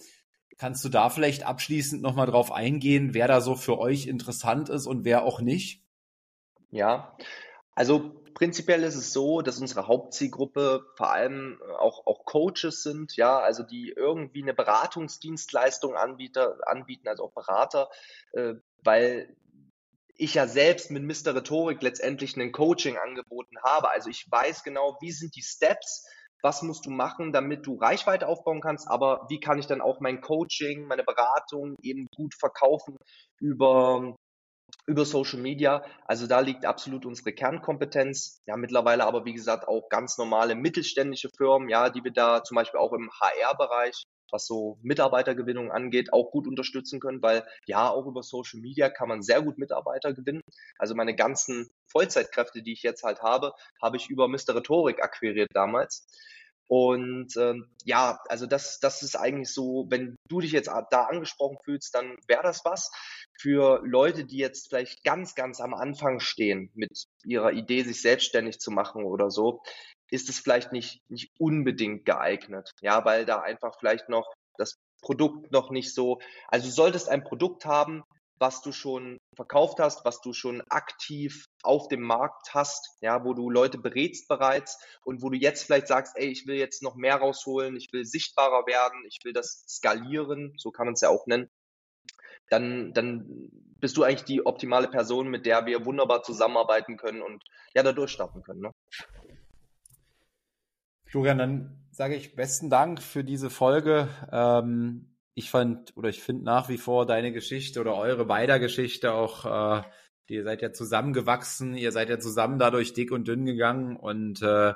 Kannst du da vielleicht abschließend nochmal drauf eingehen, wer da so für euch interessant ist und wer auch nicht? Ja, also prinzipiell ist es so, dass unsere Hauptzielgruppe vor allem auch, auch Coaches sind, ja, also die irgendwie eine Beratungsdienstleistung anbieter, anbieten, also auch Berater, äh, weil ich ja selbst mit Mr. Rhetorik letztendlich ein Coaching angeboten habe. Also ich weiß genau, wie sind die Steps, was musst du machen, damit du Reichweite aufbauen kannst, aber wie kann ich dann auch mein Coaching, meine Beratung eben gut verkaufen über über Social Media. Also da liegt absolut unsere Kernkompetenz. Ja, mittlerweile aber, wie gesagt, auch ganz normale mittelständische Firmen, ja, die wir da zum Beispiel auch im HR-Bereich, was so Mitarbeitergewinnung angeht, auch gut unterstützen können, weil ja, auch über Social Media kann man sehr gut Mitarbeiter gewinnen. Also meine ganzen Vollzeitkräfte, die ich jetzt halt habe, habe ich über Mr. Rhetorik akquiriert damals. Und ähm, ja, also das, das ist eigentlich so, wenn du dich jetzt da angesprochen fühlst, dann wäre das was für Leute, die jetzt vielleicht ganz, ganz am Anfang stehen mit ihrer Idee, sich selbstständig zu machen oder so, ist es vielleicht nicht, nicht unbedingt geeignet. Ja, weil da einfach vielleicht noch das Produkt noch nicht so, also du solltest ein Produkt haben, was du schon verkauft hast, was du schon aktiv auf dem Markt hast, ja, wo du Leute berätst bereits und wo du jetzt vielleicht sagst, ey, ich will jetzt noch mehr rausholen, ich will sichtbarer werden, ich will das skalieren, so kann man es ja auch nennen, dann, dann bist du eigentlich die optimale Person, mit der wir wunderbar zusammenarbeiten können und ja, da durchstarten können. Ne? Florian, dann sage ich besten Dank für diese Folge. Ähm, ich fand oder ich finde nach wie vor deine Geschichte oder eure beider Geschichte auch, äh, ihr seid ja zusammengewachsen, ihr seid ja zusammen dadurch dick und dünn gegangen und äh,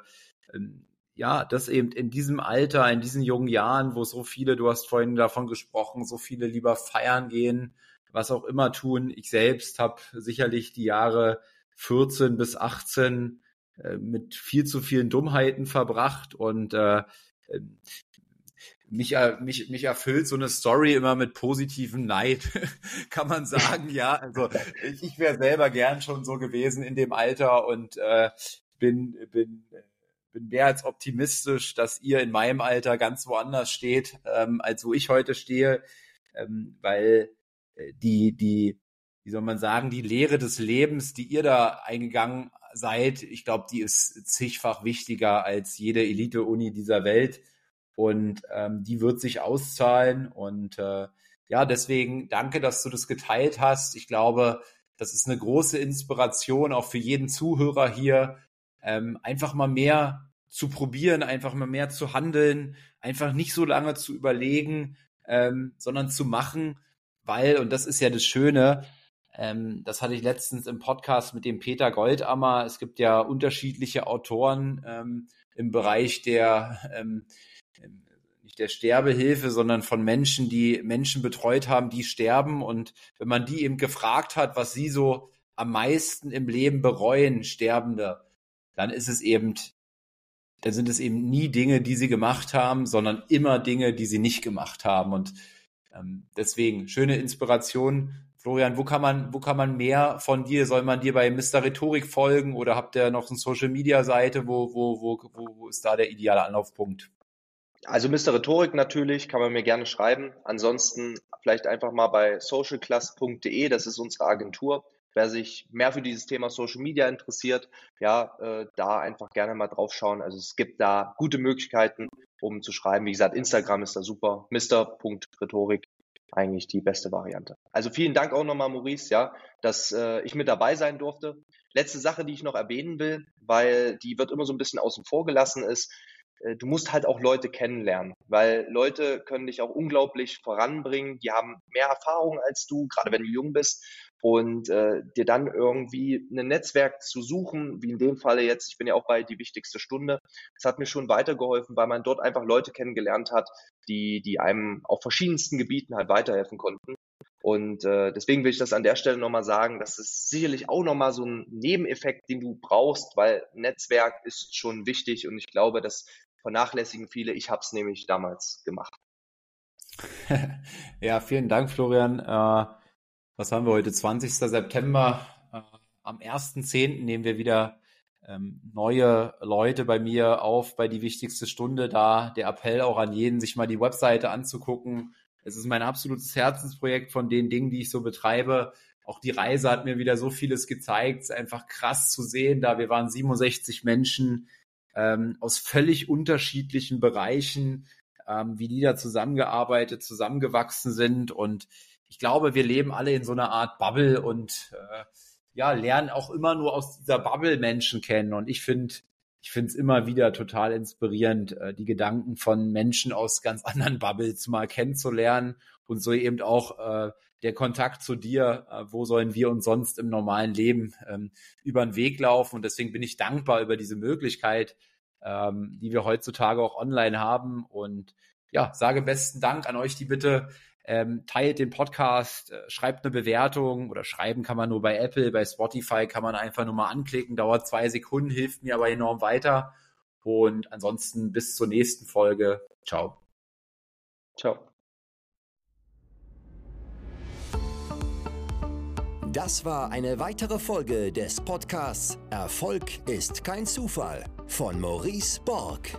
ja, das eben in diesem Alter, in diesen jungen Jahren, wo so viele, du hast vorhin davon gesprochen, so viele lieber feiern gehen, was auch immer tun. Ich selbst habe sicherlich die Jahre 14 bis 18 äh, mit viel zu vielen Dummheiten verbracht und äh, ähm, mich, äh, mich, mich erfüllt so eine Story immer mit positivem Neid, kann man sagen. ja, also ich, ich wäre selber gern schon so gewesen in dem Alter und äh, bin, bin, bin mehr als optimistisch, dass ihr in meinem Alter ganz woanders steht, ähm, als wo ich heute stehe, ähm, weil äh, die, die, wie soll man sagen, die Lehre des Lebens, die ihr da eingegangen seid, ich glaube, die ist zigfach wichtiger als jede Elite-Uni dieser Welt und ähm, die wird sich auszahlen. Und äh, ja, deswegen danke, dass du das geteilt hast. Ich glaube, das ist eine große Inspiration auch für jeden Zuhörer hier, ähm, einfach mal mehr zu probieren, einfach mal mehr zu handeln, einfach nicht so lange zu überlegen, ähm, sondern zu machen, weil, und das ist ja das Schöne, ähm, das hatte ich letztens im Podcast mit dem Peter Goldammer. Es gibt ja unterschiedliche Autoren ähm, im Bereich der ähm, nicht der Sterbehilfe, sondern von Menschen, die Menschen betreut haben, die sterben. Und wenn man die eben gefragt hat, was sie so am meisten im Leben bereuen, Sterbende, dann ist es eben, dann sind es eben nie Dinge, die sie gemacht haben, sondern immer Dinge, die sie nicht gemacht haben. Und ähm, deswegen schöne Inspiration. Florian, wo kann man, wo kann man mehr von dir? Soll man dir bei Mr. Rhetorik folgen oder habt ihr noch eine Social Media Seite? Wo, wo, wo, wo, wo ist da der ideale Anlaufpunkt? Also Mr. Rhetorik natürlich, kann man mir gerne schreiben. Ansonsten vielleicht einfach mal bei socialclass.de, das ist unsere Agentur. Wer sich mehr für dieses Thema Social Media interessiert, ja, äh, da einfach gerne mal drauf schauen. Also es gibt da gute Möglichkeiten, um zu schreiben. Wie gesagt, Instagram ist da super. Mr.Rhetorik eigentlich die beste Variante. Also vielen Dank auch nochmal, Maurice, ja, dass äh, ich mit dabei sein durfte. Letzte Sache, die ich noch erwähnen will, weil die wird immer so ein bisschen außen vor gelassen ist. Äh, du musst halt auch Leute kennenlernen, weil Leute können dich auch unglaublich voranbringen. Die haben mehr Erfahrung als du, gerade wenn du jung bist. Und äh, dir dann irgendwie ein Netzwerk zu suchen, wie in dem Falle jetzt, ich bin ja auch bei die wichtigste Stunde, das hat mir schon weitergeholfen, weil man dort einfach Leute kennengelernt hat, die, die einem auf verschiedensten Gebieten halt weiterhelfen konnten. Und äh, deswegen will ich das an der Stelle nochmal sagen, das ist sicherlich auch nochmal so ein Nebeneffekt, den du brauchst, weil Netzwerk ist schon wichtig und ich glaube, dass vernachlässigen viele. Ich habe es nämlich damals gemacht. ja, vielen Dank, Florian. Äh, was haben wir heute? 20. September. Äh, am 1.10. nehmen wir wieder ähm, neue Leute bei mir auf bei die wichtigste Stunde. Da der Appell auch an jeden, sich mal die Webseite anzugucken. Es ist mein absolutes Herzensprojekt von den Dingen, die ich so betreibe. Auch die Reise hat mir wieder so vieles gezeigt. Es ist einfach krass zu sehen, da wir waren 67 Menschen, ähm, aus völlig unterschiedlichen Bereichen, ähm, wie die da zusammengearbeitet, zusammengewachsen sind. Und ich glaube, wir leben alle in so einer Art Bubble und äh, ja, lernen auch immer nur aus dieser Bubble Menschen kennen. Und ich finde, ich finde es immer wieder total inspirierend, äh, die Gedanken von Menschen aus ganz anderen Bubbles mal kennenzulernen und so eben auch äh, der Kontakt zu dir, äh, wo sollen wir uns sonst im normalen Leben ähm, über den Weg laufen? Und deswegen bin ich dankbar über diese Möglichkeit, ähm, die wir heutzutage auch online haben. Und ja, sage besten Dank an euch, die bitte ähm, teilt den Podcast, äh, schreibt eine Bewertung oder schreiben kann man nur bei Apple, bei Spotify kann man einfach nur mal anklicken, dauert zwei Sekunden, hilft mir aber enorm weiter. Und ansonsten bis zur nächsten Folge. Ciao. Ciao. Das war eine weitere Folge des Podcasts Erfolg ist kein Zufall von Maurice Borg.